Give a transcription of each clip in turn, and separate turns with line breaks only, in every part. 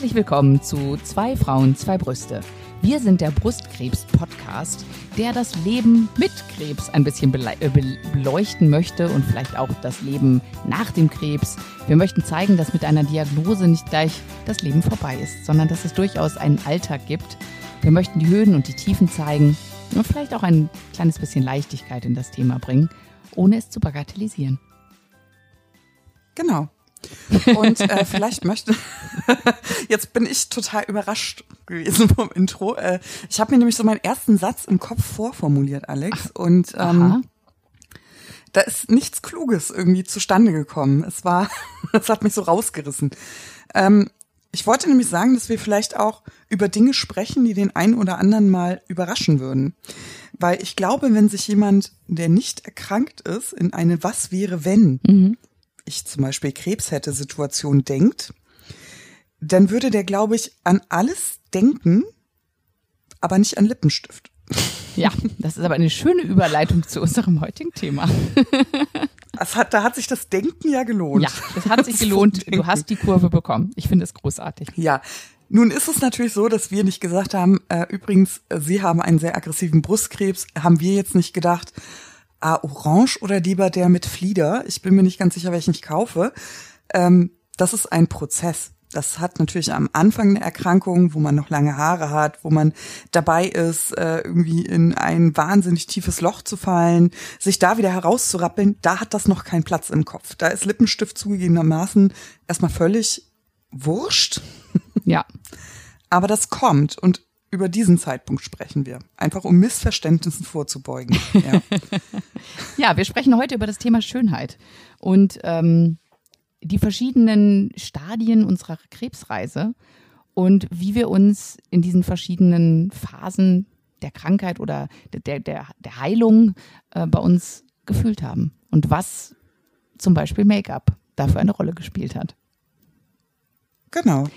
Herzlich willkommen zu Zwei Frauen, zwei Brüste. Wir sind der Brustkrebs-Podcast, der das Leben mit Krebs ein bisschen äh, beleuchten möchte und vielleicht auch das Leben nach dem Krebs. Wir möchten zeigen, dass mit einer Diagnose nicht gleich das Leben vorbei ist, sondern dass es durchaus einen Alltag gibt. Wir möchten die Höhen und die Tiefen zeigen und vielleicht auch ein kleines bisschen Leichtigkeit in das Thema bringen, ohne es zu bagatellisieren.
Genau. Und äh, vielleicht möchte, jetzt bin ich total überrascht gewesen vom Intro. Äh, ich habe mir nämlich so meinen ersten Satz im Kopf vorformuliert, Alex. Und ähm, da ist nichts Kluges irgendwie zustande gekommen. Es war, es hat mich so rausgerissen. Ähm, ich wollte nämlich sagen, dass wir vielleicht auch über Dinge sprechen, die den einen oder anderen mal überraschen würden. Weil ich glaube, wenn sich jemand, der nicht erkrankt ist, in eine Was wäre wenn mhm ich zum Beispiel Krebs hätte Situation denkt, dann würde der, glaube ich, an alles denken, aber nicht an Lippenstift.
Ja, das ist aber eine schöne Überleitung zu unserem heutigen Thema.
Hat, da hat sich das Denken ja gelohnt.
Ja, das hat sich gelohnt. Du hast die Kurve bekommen. Ich finde es großartig.
Ja. Nun ist es natürlich so, dass wir nicht gesagt haben, äh, übrigens, äh, Sie haben einen sehr aggressiven Brustkrebs, haben wir jetzt nicht gedacht, ah, orange oder lieber der mit Flieder. Ich bin mir nicht ganz sicher, welchen ich kaufe. Ähm, das ist ein Prozess. Das hat natürlich am Anfang eine Erkrankung, wo man noch lange Haare hat, wo man dabei ist, äh, irgendwie in ein wahnsinnig tiefes Loch zu fallen, sich da wieder herauszurappeln. Da hat das noch keinen Platz im Kopf. Da ist Lippenstift zugegebenermaßen erstmal völlig wurscht.
Ja.
Aber das kommt und über diesen Zeitpunkt sprechen wir, einfach um Missverständnissen vorzubeugen. Ja,
ja wir sprechen heute über das Thema Schönheit und ähm, die verschiedenen Stadien unserer Krebsreise und wie wir uns in diesen verschiedenen Phasen der Krankheit oder der, der, der Heilung äh, bei uns gefühlt haben und was zum Beispiel Make-up dafür eine Rolle gespielt hat.
Genau.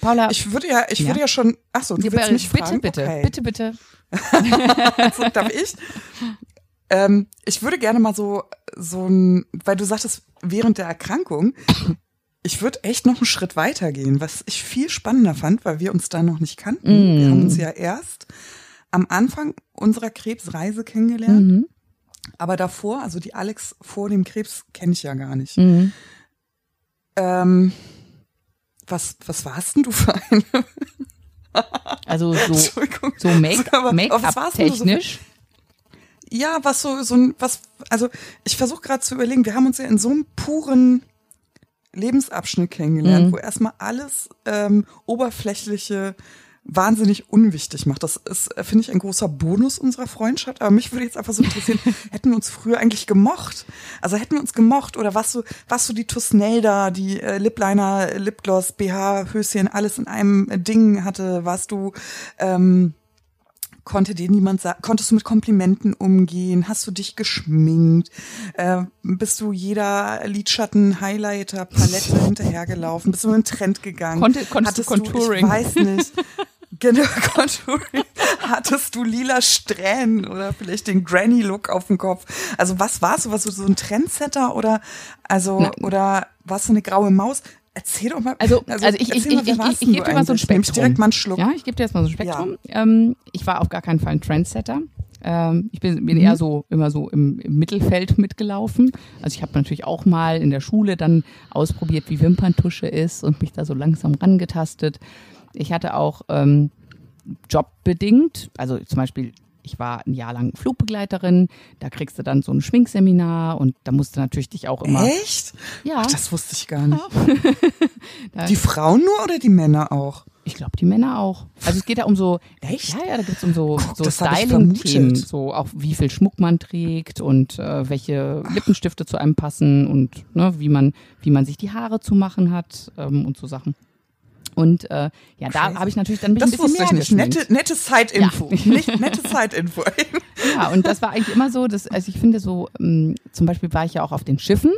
Paula. Ich würde ja, ich ja. würde ja schon, ach so, du ja, willst mich
bitte,
fragen?
Bitte, okay. bitte, bitte,
so, darf ich? Ähm, ich würde gerne mal so, so ein, weil du sagtest, während der Erkrankung, ich würde echt noch einen Schritt weiter gehen, was ich viel spannender fand, weil wir uns da noch nicht kannten. Mm. Wir haben uns ja erst am Anfang unserer Krebsreise kennengelernt. Mhm. Aber davor, also die Alex vor dem Krebs kenne ich ja gar nicht. Mhm. Ähm, was, was warst denn du für eine?
Also so, so Make-up-technisch?
So, ja, was so, so ein, was, also ich versuche gerade zu überlegen, wir haben uns ja in so einem puren Lebensabschnitt kennengelernt, mhm. wo erstmal alles ähm, oberflächliche wahnsinnig unwichtig macht. Das ist, äh, finde ich, ein großer Bonus unserer Freundschaft. Aber mich würde jetzt einfach so interessieren, hätten wir uns früher eigentlich gemocht? Also hätten wir uns gemocht oder was so, was so die Tusnelda, die äh, Lipliner, Lipgloss, BH, Höschen, alles in einem Ding hatte? Warst du, ähm, konnte dir niemand sagen, konntest du mit Komplimenten umgehen? Hast du dich geschminkt? Äh, bist du jeder Lidschatten, Highlighter, Palette hinterhergelaufen? Bist du in den Trend gegangen?
Konnte, konntest Hattest du Contouring?
Du, ich weiß nicht. Genau, Contouring. Hattest du lila Strähnen oder vielleicht den Granny-Look auf dem Kopf? Also was warst du? Warst du so ein Trendsetter oder also Na, oder warst du eine graue Maus? Erzähl doch mal.
Also, also, also ich, ich, ich, ich, ich, gebe dir mal so ein Spektrum. Ich
direkt mal einen Schluck.
Ja, ich gebe dir jetzt mal so ein Spektrum. Ja. Ähm, ich war auf gar keinen Fall ein Trendsetter. Ähm, ich bin, bin mhm. eher so immer so im, im Mittelfeld mitgelaufen. Also ich habe natürlich auch mal in der Schule dann ausprobiert, wie Wimperntusche ist und mich da so langsam rangetastet. Ich hatte auch ähm, jobbedingt, also zum Beispiel ich war ein Jahr lang Flugbegleiterin, da kriegst du dann so ein Schminkseminar und da musst du natürlich dich auch immer.
Echt? Ja. Ach, das wusste ich gar nicht. Ja. die Frauen nur oder die Männer auch?
Ich glaube, die Männer auch. Also es geht ja um so, Echt? ja, ja, da geht's um so, Guck, so Styling-Themen, so auch wie viel Schmuck man trägt und äh, welche Lippenstifte zu einem passen und ne, wie man, wie man sich die Haare zu machen hat ähm, und so Sachen. Und äh, ja, da habe ich natürlich dann ein bisschen,
das
bisschen mehr
ich nicht. Nette, nette Zeitinfo. Ja. Nicht, nette Zeitinfo.
ja, und das war eigentlich immer so, dass, also ich finde so, ähm, zum Beispiel war ich ja auch auf den Schiffen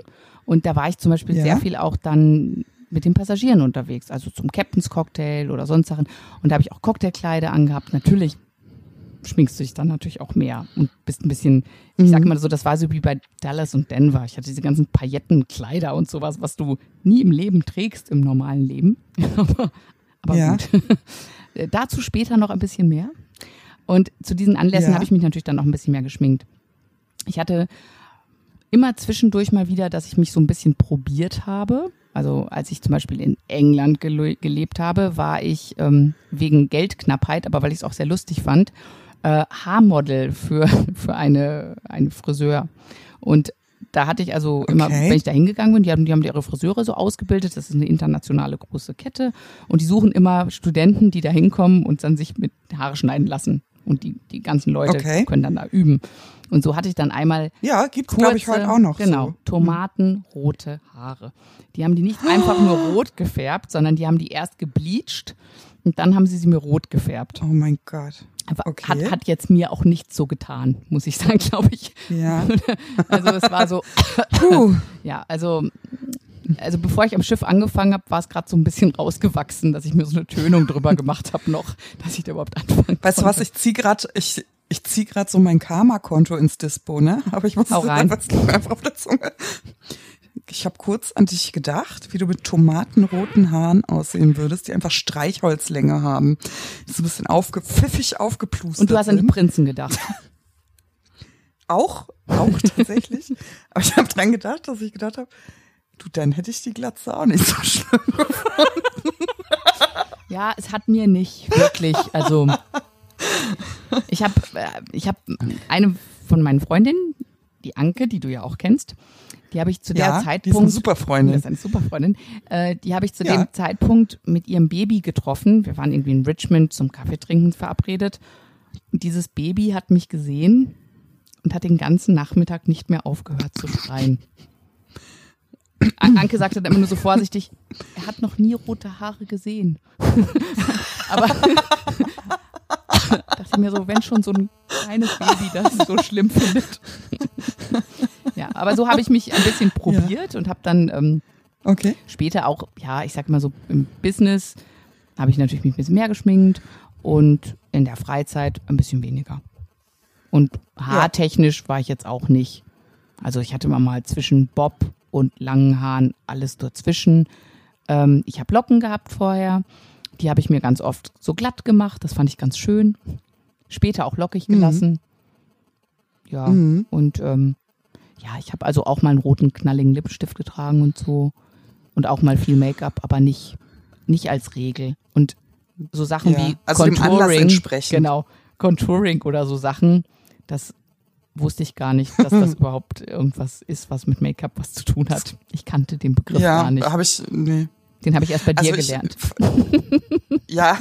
und da war ich zum Beispiel ja. sehr viel auch dann mit den Passagieren unterwegs, also zum Captain's Cocktail oder sonst Sachen. Und da habe ich auch Cocktailkleider angehabt. Natürlich schminkst du dich dann natürlich auch mehr und bist ein bisschen, ich sag mhm. mal so, das war so wie bei Dallas und Denver. Ich hatte diese ganzen Paillettenkleider und sowas, was du nie im Leben trägst, im normalen Leben. aber, Aber
Ja.
gut. Dazu später noch ein bisschen mehr. Und zu diesen Anlässen
Ja.
habe ich mich natürlich dann noch ein bisschen mehr geschminkt. Ich hatte immer zwischendurch mal wieder, dass ich mich so ein bisschen probiert habe. Also als ich zum Beispiel in England gele gelebt habe, war ich ähm, wegen Geldknappheit, aber weil ich es auch sehr lustig fand, äh, Haarmodel für, für eine, einen Friseur. Und da hatte ich also immer,
Okay.
wenn ich da hingegangen bin, die haben, die haben ihre Friseure so ausgebildet, das ist eine internationale große Kette und die suchen immer Studenten, die da hinkommen und dann sich mit Haare schneiden lassen. Und die, die ganzen Leute
Okay.
können dann da üben. Und so hatte ich dann einmal
Ja, gibt's glaube ich heute auch noch.
Genau,
So.
tomatenrote Haare. Die haben die nicht einfach nur rot gefärbt, sondern die haben die erst gebleached und dann haben sie sie mir rot gefärbt.
Oh mein Gott. Okay.
Hat, hat jetzt mir auch nicht so getan, muss ich sagen, glaube ich.
Ja.
Also es war so,
Puh.
ja, also, also bevor ich am Schiff angefangen habe, war es gerade so ein bisschen rausgewachsen, dass ich mir so eine Tönung drüber gemacht habe noch, dass ich da überhaupt anfangen
Weißt du was, ich zieh grad, ich, ich zieh grad so mein Karma-Konto ins Dispo, ne? Aber ich muss
Hau rein.
einfach auf der Zunge. Ich habe kurz an dich gedacht, wie du mit tomatenroten Haaren aussehen würdest, die einfach Streichholzlänge haben. So ein bisschen aufgepfiffig aufgeplustert
Und du hast an die. Prinzen gedacht.
Auch, auch tatsächlich. Aber ich habe dran gedacht, dass ich gedacht habe, du, dann hätte ich die Glatze auch nicht so schlimm.
Ja, es hat mir nicht wirklich, also ich habe ich hab eine von meinen Freundinnen, die Anke, die du ja auch kennst, die habe ich zu der
Ja, die ist
Zeitpunkt
eine super Freundin.
Das ist eine super Freundin. Äh, die habe ich zu
Ja.
dem Zeitpunkt mit ihrem Baby getroffen. Wir waren irgendwie in Richmond zum Kaffeetrinken verabredet. Und dieses Baby hat mich gesehen und hat den ganzen Nachmittag nicht mehr aufgehört zu schreien. An- Anke sagte dann immer nur so vorsichtig, er hat noch nie rote Haare gesehen. Aber dachte ich mir so, wenn schon so ein kleines Baby das so schlimm findet. Ja, aber so habe ich mich ein bisschen probiert und habe dann ähm,
Okay.
später auch, ja, ich sag mal so im Business habe ich natürlich mich ein bisschen mehr geschminkt und in der Freizeit ein bisschen weniger. Und haartechnisch war ich jetzt auch nicht. Also ich hatte immer mal zwischen Bob und langen Haaren alles dazwischen. Ähm, ich habe Locken gehabt vorher. Die habe ich mir ganz oft so glatt gemacht. Das fand ich ganz schön. Später auch lockig gelassen. Ja,
Mhm.
und ähm, ja, ich habe also auch mal einen roten, knalligen Lippenstift getragen und so. Und auch mal viel Make-up, aber nicht, nicht als Regel. Und so Sachen
Ja,
wie
also dem Anlass
Contouring,
entsprechend.
genau, Contouring oder so Sachen, das wusste ich gar nicht, dass das überhaupt irgendwas ist, was mit Make-up was zu tun hat. Ich kannte den Begriff
Ja,
gar nicht.
habe ich, nee.
Den habe ich erst bei dir
Also ich-
gelernt.
Ja,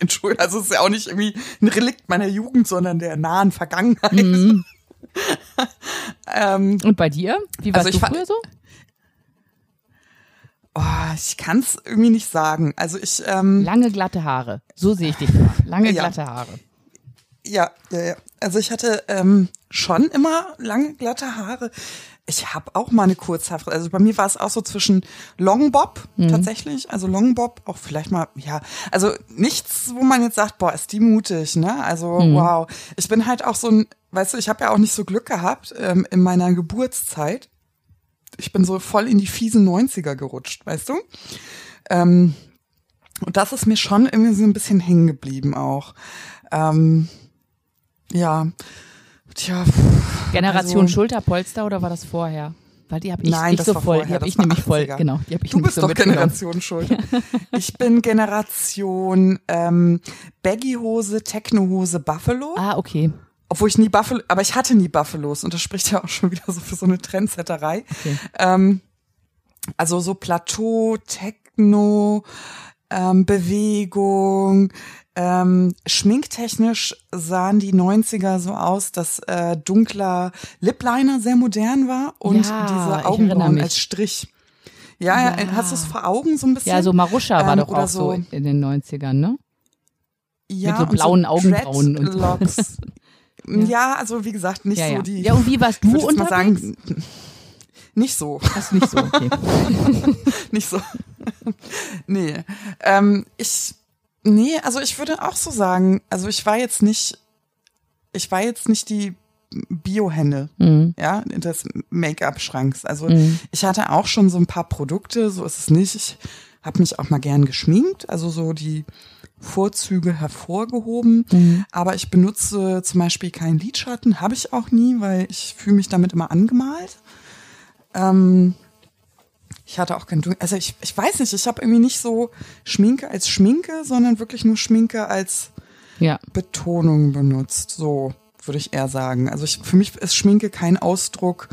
Entschuldigung, also es ist ja auch nicht irgendwie ein Relikt meiner Jugend, sondern der nahen Vergangenheit.
Mhm.
ähm,
Und bei dir? Wie warst
Also ich
du früher so?
oh, ich kann es irgendwie nicht sagen. Also ich, ähm,
Lange glatte Haare. So sehe ich dich. Lange
Ja.
glatte Haare.
ja, ja, ja. Also ich hatte ähm, schon immer lange, glatte Haare. Ich habe auch mal eine Kurzhaarfrisur. Also bei mir war es auch so zwischen Longbob tatsächlich, also Longbob, auch vielleicht mal, ja, also nichts, wo man jetzt sagt, boah, ist die mutig, ne? Also wow. Ich bin halt auch so ein, weißt du, ich habe ja auch nicht so Glück gehabt ähm, in meiner Geburtszeit. Ich bin so voll in die fiesen 90er gerutscht, weißt du? Ähm, und das ist mir schon irgendwie so ein bisschen hängen geblieben auch. Ähm, ja, tja.
Generation
also,
Schulterpolster oder war das vorher? Weil die habe ich
Nein,
nicht so voll.
vorher,
die habe ich nämlich voll.
80er.
Genau, die ich
Du bist
so
doch. Generation Schulter. Ich bin Generation ähm, Baggy-Hose, Techno-Hose, Buffalo.
Ah, okay.
Obwohl ich nie Buffalo, aber ich hatte nie Buffalos und das spricht ja auch schon wieder so für so eine Trendsetterei.
Okay.
Ähm, also so Plateau, Techno, ähm, Bewegung, ähm, schminktechnisch sahen die 90er so aus, dass äh, dunkler Lipliner sehr modern war und
Ja,
diese Augenbrauen als Strich. Ja, ja. Hast du es vor Augen so ein bisschen?
Ja, so Maruscha war
Ähm,
doch
oder
auch so
so-
in den 90ern, ne?
ja,
mit so blauen Augenbrauen und so.
Ja. also wie gesagt, nicht
Ja,
so
ja.
die.
Ja, und wie warst du
jetzt mal
unterwegs?
sagen, nicht so.
Das ist nicht so, okay.
nicht so. nee. Ähm, ich, nee, also ich würde auch so sagen, also ich war jetzt nicht, ich war jetzt nicht die Biohenne,
Mhm.
ja, des Make-up-Schranks. Also
Mhm.
ich hatte auch schon so ein paar Produkte, so ist es nicht. Ich habe mich auch mal gern geschminkt, also so die Vorzüge hervorgehoben.
Mhm.
Aber ich benutze zum Beispiel keinen Lidschatten, habe ich auch nie, weil ich fühle mich damit immer angemalt. Ähm, ich hatte auch kein Dunkel. Also ich, ich weiß nicht, ich habe irgendwie nicht so Schminke als Schminke, sondern wirklich nur Schminke als
Ja.
Betonung benutzt. So würde ich eher sagen. Also ich, für mich ist Schminke kein Ausdruck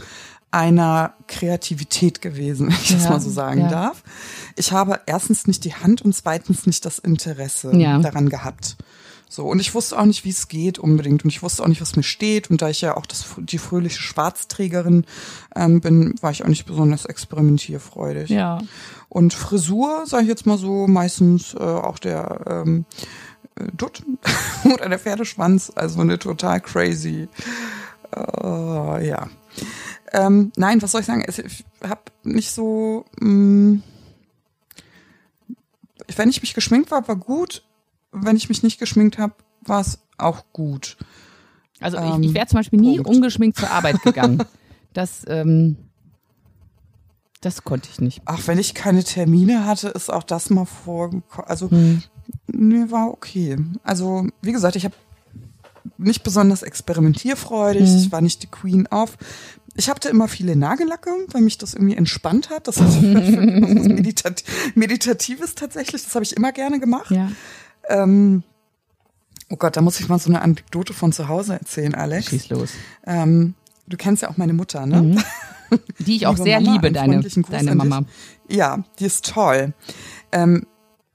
einer Kreativität gewesen, wenn ich das
Ja,
mal so sagen
ja.
darf. Ich habe erstens nicht die Hand und zweitens nicht das Interesse
Ja.
daran gehabt. So, und ich wusste auch nicht, wie es geht unbedingt. Und ich wusste auch nicht, was mir steht. Und da ich ja auch das, die fröhliche Schwarzträgerin ähm, bin, war ich auch nicht besonders experimentierfreudig.
Ja.
Und Frisur, sage ich jetzt mal so, meistens äh, auch der ähm, äh, Dutt oder der Pferdeschwanz, also eine total crazy. Äh, ja. Ähm, nein, was soll ich sagen? Ich habe nicht so. Mh, wenn ich mich geschminkt war, war gut. Wenn ich mich nicht geschminkt habe, war es auch gut.
Also
Ähm,
ich, ich wäre zum Beispiel nie
Punkt.
ungeschminkt zur Arbeit gegangen. Das, ähm, das konnte ich nicht.
Ach, wenn ich keine Termine hatte, ist auch das mal vorgekommen. Also,
Hm.
nee, war okay. Also, wie gesagt, ich habe nicht besonders experimentierfreudig.
Hm.
Ich war nicht die Queen of. Ich hatte immer viele Nagellacke, weil mich das irgendwie entspannt hat. Das ist Meditat Meditatives tatsächlich. Das habe ich immer gerne gemacht.
Ja.
Ähm, oh Gott, da muss ich mal so eine Anekdote von zu Hause erzählen, Alex.
Schieß los.
Ähm, du kennst ja auch meine Mutter, ne?
Mhm. Die ich auch sehr
Mama,
liebe, deine, deine. Mama.
Ja, die ist toll. Ähm,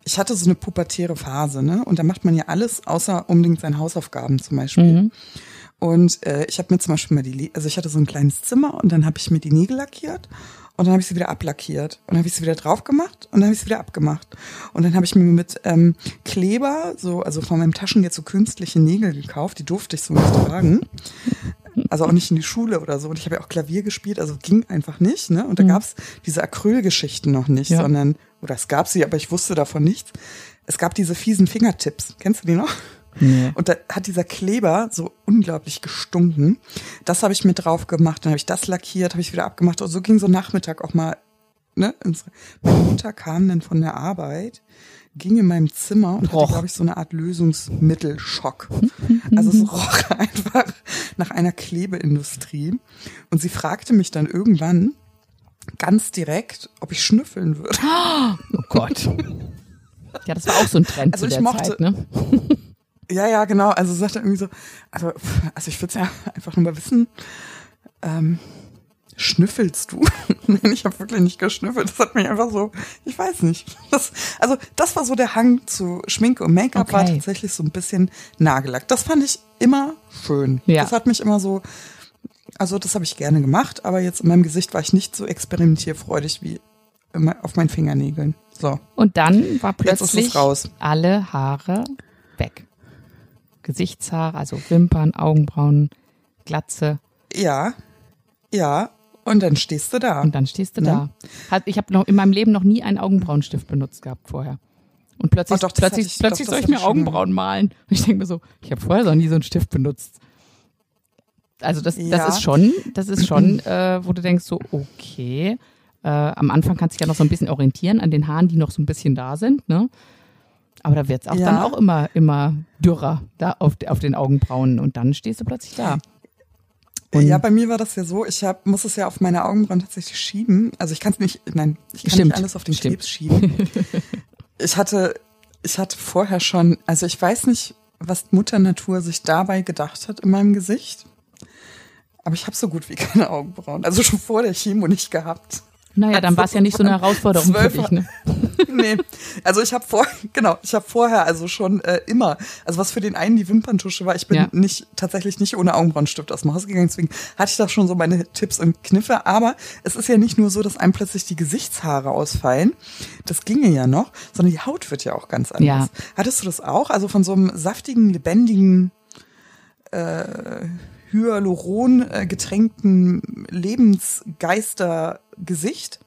ich hatte so eine pubertäre Phase, ne? Und da macht man ja alles, außer unbedingt seine Hausaufgaben zum Beispiel.
Mhm.
Und äh, ich habe mir zum Beispiel mal die, also ich hatte so ein kleines Zimmer und dann habe ich mir die Nägel lackiert und dann habe ich sie wieder ablackiert und dann habe ich sie wieder drauf gemacht und dann habe ich sie wieder abgemacht und dann habe ich mir mit ähm, Kleber so also von meinem Taschengeld so künstliche Nägel gekauft, die durfte ich so nicht tragen. Also auch nicht in die Schule oder so. Und ich habe ja auch Klavier gespielt, also ging einfach nicht. Ne? Und da gab's diese Acrylgeschichten noch nicht,
Ja.
sondern, oder es gab sie, aber ich wusste davon nichts. Es gab diese fiesen Fingertips. Kennst du die noch?
Nee.
Und da hat dieser Kleber so unglaublich gestunken. Das habe ich mit drauf gemacht, dann habe ich das lackiert, habe ich wieder abgemacht. Und so ging so Nachmittag auch mal. Ne? Meine Mutter kam dann von der Arbeit, ging in meinem Zimmer und
Roch.
hatte, glaube ich, so eine Art Lösungsmittelschock. Also es roch einfach nach einer Klebeindustrie. Und sie fragte mich dann irgendwann ganz direkt, ob ich schnüffeln würde.
Oh Gott. Ja, das war auch so ein Trend
Also
zu
ich
der
mochte-
Zeit, ne?
Ja, ja, genau. Also sie sagte irgendwie so, also, also ich würde ja einfach nur mal wissen, ähm, schnüffelst du? Nein, ich habe wirklich nicht geschnüffelt. Das hat mich einfach so, ich weiß nicht. Das, also das war so der Hang zu Schminke und Make-up war
Okay.
tatsächlich so ein bisschen Nagellack. Das fand ich immer schön.
Ja.
Das hat mich immer so, also das habe ich gerne gemacht, aber jetzt in meinem Gesicht war ich nicht so experimentierfreudig wie auf meinen Fingernägeln. So.
Und dann war
es
plötzlich alle Haare weg. Gesichtshaare, also Wimpern, Augenbrauen, Glatze
Ja, ja. Und dann stehst du da.
und dann stehst du
Ne?
da. Ich habe noch in meinem Leben noch nie einen Augenbrauenstift benutzt gehabt vorher. Und plötzlich,
Oh, doch,
plötzlich,
ich- doch,
plötzlich
das
soll ich mir. Augenbrauen malen. Und ich denke mir so, ich habe vorher noch nie so einen Stift benutzt. Also das,
Ja.
das ist schon, das ist schon, äh, wo du denkst so, okay, äh, am Anfang kannst du dich ja noch so ein bisschen orientieren an den Haaren, die noch so ein bisschen da sind, ne? Aber da wird's auch
Ja.
dann auch immer, immer dürrer da auf, auf den Augenbrauen und dann stehst du plötzlich da. Und-
ja, bei mir war das ja so, ich hab, muss es ja auf meine Augenbrauen tatsächlich schieben. Also ich kann es nicht, nein, ich kann
Stimmt,
nicht alles auf den
stimmt.
Krebs schieben. ich hatte, ich hatte vorher schon, also ich weiß nicht, was Mutter Natur sich dabei gedacht hat in meinem Gesicht. Aber ich habe so gut wie keine Augenbrauen. Also schon vor der Chemo nicht gehabt.
Naja, dann war es ja nicht so eine Herausforderung für
Zwölf-
dich, ne?
Nee, also ich habe vor, genau, ich habe vorher also schon äh, immer, also was für den einen die Wimperntusche war, ich bin
Ja.
nicht tatsächlich nicht ohne Augenbrauenstift aus dem Haus gegangen, deswegen hatte ich da schon so meine Tipps und Kniffe, aber es ist ja nicht nur so, dass einem plötzlich die Gesichtshaare ausfallen, das ginge ja noch, sondern die Haut wird ja auch ganz anders.
Ja.
Hattest du das auch? Also von so einem saftigen, lebendigen äh, Hyaluron äh, getränkten Lebensgeister Gesicht?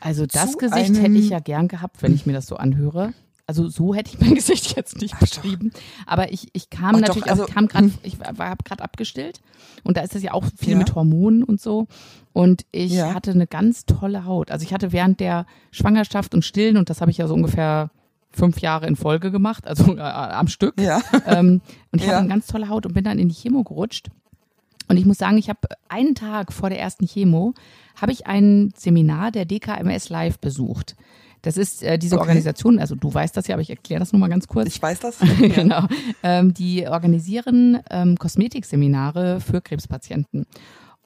Also das Gesicht hätte ich ja gern gehabt, wenn ich mir das so anhöre. also so hätte ich mein Gesicht jetzt nicht beschrieben. Aber ich, ich kam
Ach
natürlich,
doch, also,
also, kam grad, ich war, habe gerade abgestillt und da ist das ja auch viel
Ja.
mit Hormonen und so. Und ich
Ja.
hatte eine ganz tolle Haut. Also ich hatte während der Schwangerschaft und Stillen, und das habe ich ja so ungefähr fünf Jahre in Folge gemacht, also äh, am Stück.
Ja.
Ähm, und ich
Ja.
hatte eine ganz tolle Haut und bin dann in die Chemo gerutscht. Und ich muss sagen, ich habe einen Tag vor der ersten Chemo, habe ich ein Seminar der DKMS Live besucht. Das ist äh, diese
Okay.
Organisation, also du weißt das ja, aber ich erkläre das nur mal ganz kurz.
Ich weiß das.
genau. Ähm, die organisieren ähm, Kosmetikseminare für Krebspatienten.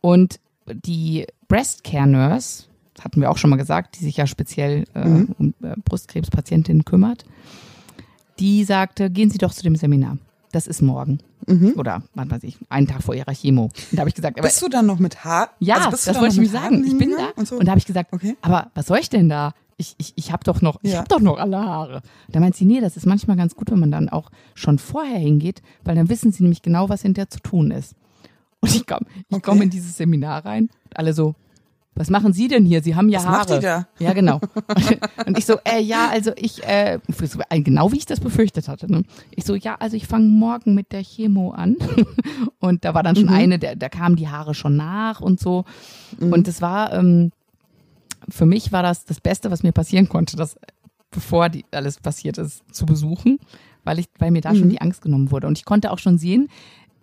Und die Breast Care Nurse, das hatten wir auch schon mal gesagt, die sich ja speziell äh,
Mhm.
um äh, Brustkrebspatientinnen kümmert, die sagte, gehen Sie doch zu dem Seminar. Das ist morgen. Oder, wann weiß ich, einen Tag vor ihrer Chemo. Und da habe ich gesagt, aber
Mhm. Bist du dann noch mit Haar?
ja,
also bist du
das wollte ich mir sagen. Ich bin da und,
so?
da habe ich gesagt,
Okay.
aber was soll ich denn da? Ich, ich, ich habe doch noch, ich
Ja.
habe doch noch alle Haare. Da meint sie, nee, das ist manchmal ganz gut, wenn man dann auch schon vorher hingeht, weil dann wissen sie nämlich genau, was hinterher zu tun ist. Und ich komme ich
Okay.
komm in dieses Seminar rein, und alle so, was machen Sie denn hier? Sie haben ja
Was
Haare.
macht die da?
Ja, genau. Und ich so, äh, ja, also ich, äh, genau wie ich das befürchtet hatte. Ne? Ich so, ja, also ich fange morgen mit der Chemo an. Und da war dann schon
Mhm.
eine, da, da kamen die Haare schon nach und so.
Mhm.
Und es war, ähm, für mich war das das Beste, was mir passieren konnte, das, bevor die, alles passiert ist, zu besuchen, weil ich, weil mir da
Mhm.
schon die Angst genommen wurde. Und ich konnte auch schon sehen,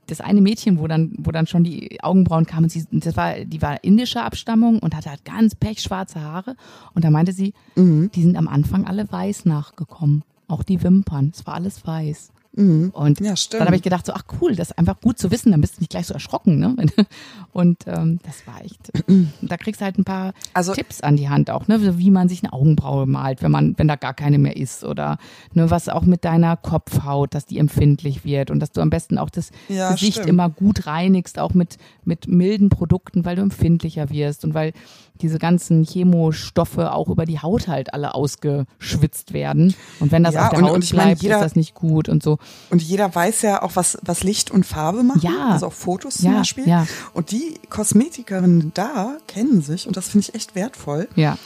das eine Mädchen, wo dann, wo dann schon die Augenbrauen kamen, sie, das war, die war indischer Abstammung und hatte halt ganz pechschwarze Haare. Und da meinte sie,
Mhm.
die sind am Anfang alle weiß nachgekommen. Auch die Wimpern. Es war alles weiß. Und
Mhm. Ja, stimmt.
dann habe ich gedacht, so, ach cool, das ist einfach gut zu wissen, dann bist du nicht gleich so erschrocken. Ne? Und ähm, das war echt. da kriegst du halt ein paar
Also-
Tipps an die Hand auch, ne? wie man sich eine Augenbraue malt, wenn man, wenn da gar keine mehr ist. Oder ne, was auch mit deiner Kopfhaut, dass die empfindlich wird und dass du am besten auch das
Ja,
Gesicht
stimmt.
immer gut reinigst, auch mit, mit milden Produkten, weil du empfindlicher wirst und weil diese ganzen Chemostoffe auch über die Haut halt alle ausgeschwitzt werden. Und wenn das
Ja,
auf der
und-
Haut
und meine,
bleibt,
jeder-
ist das nicht gut und so.
Und jeder weiß ja auch, was, was Licht und Farbe machen.
Ja.
Also auch Fotos zum
Ja,
Beispiel.
ja.
Und die Kosmetikerinnen da kennen sich, und das finde ich echt wertvoll,
Ja.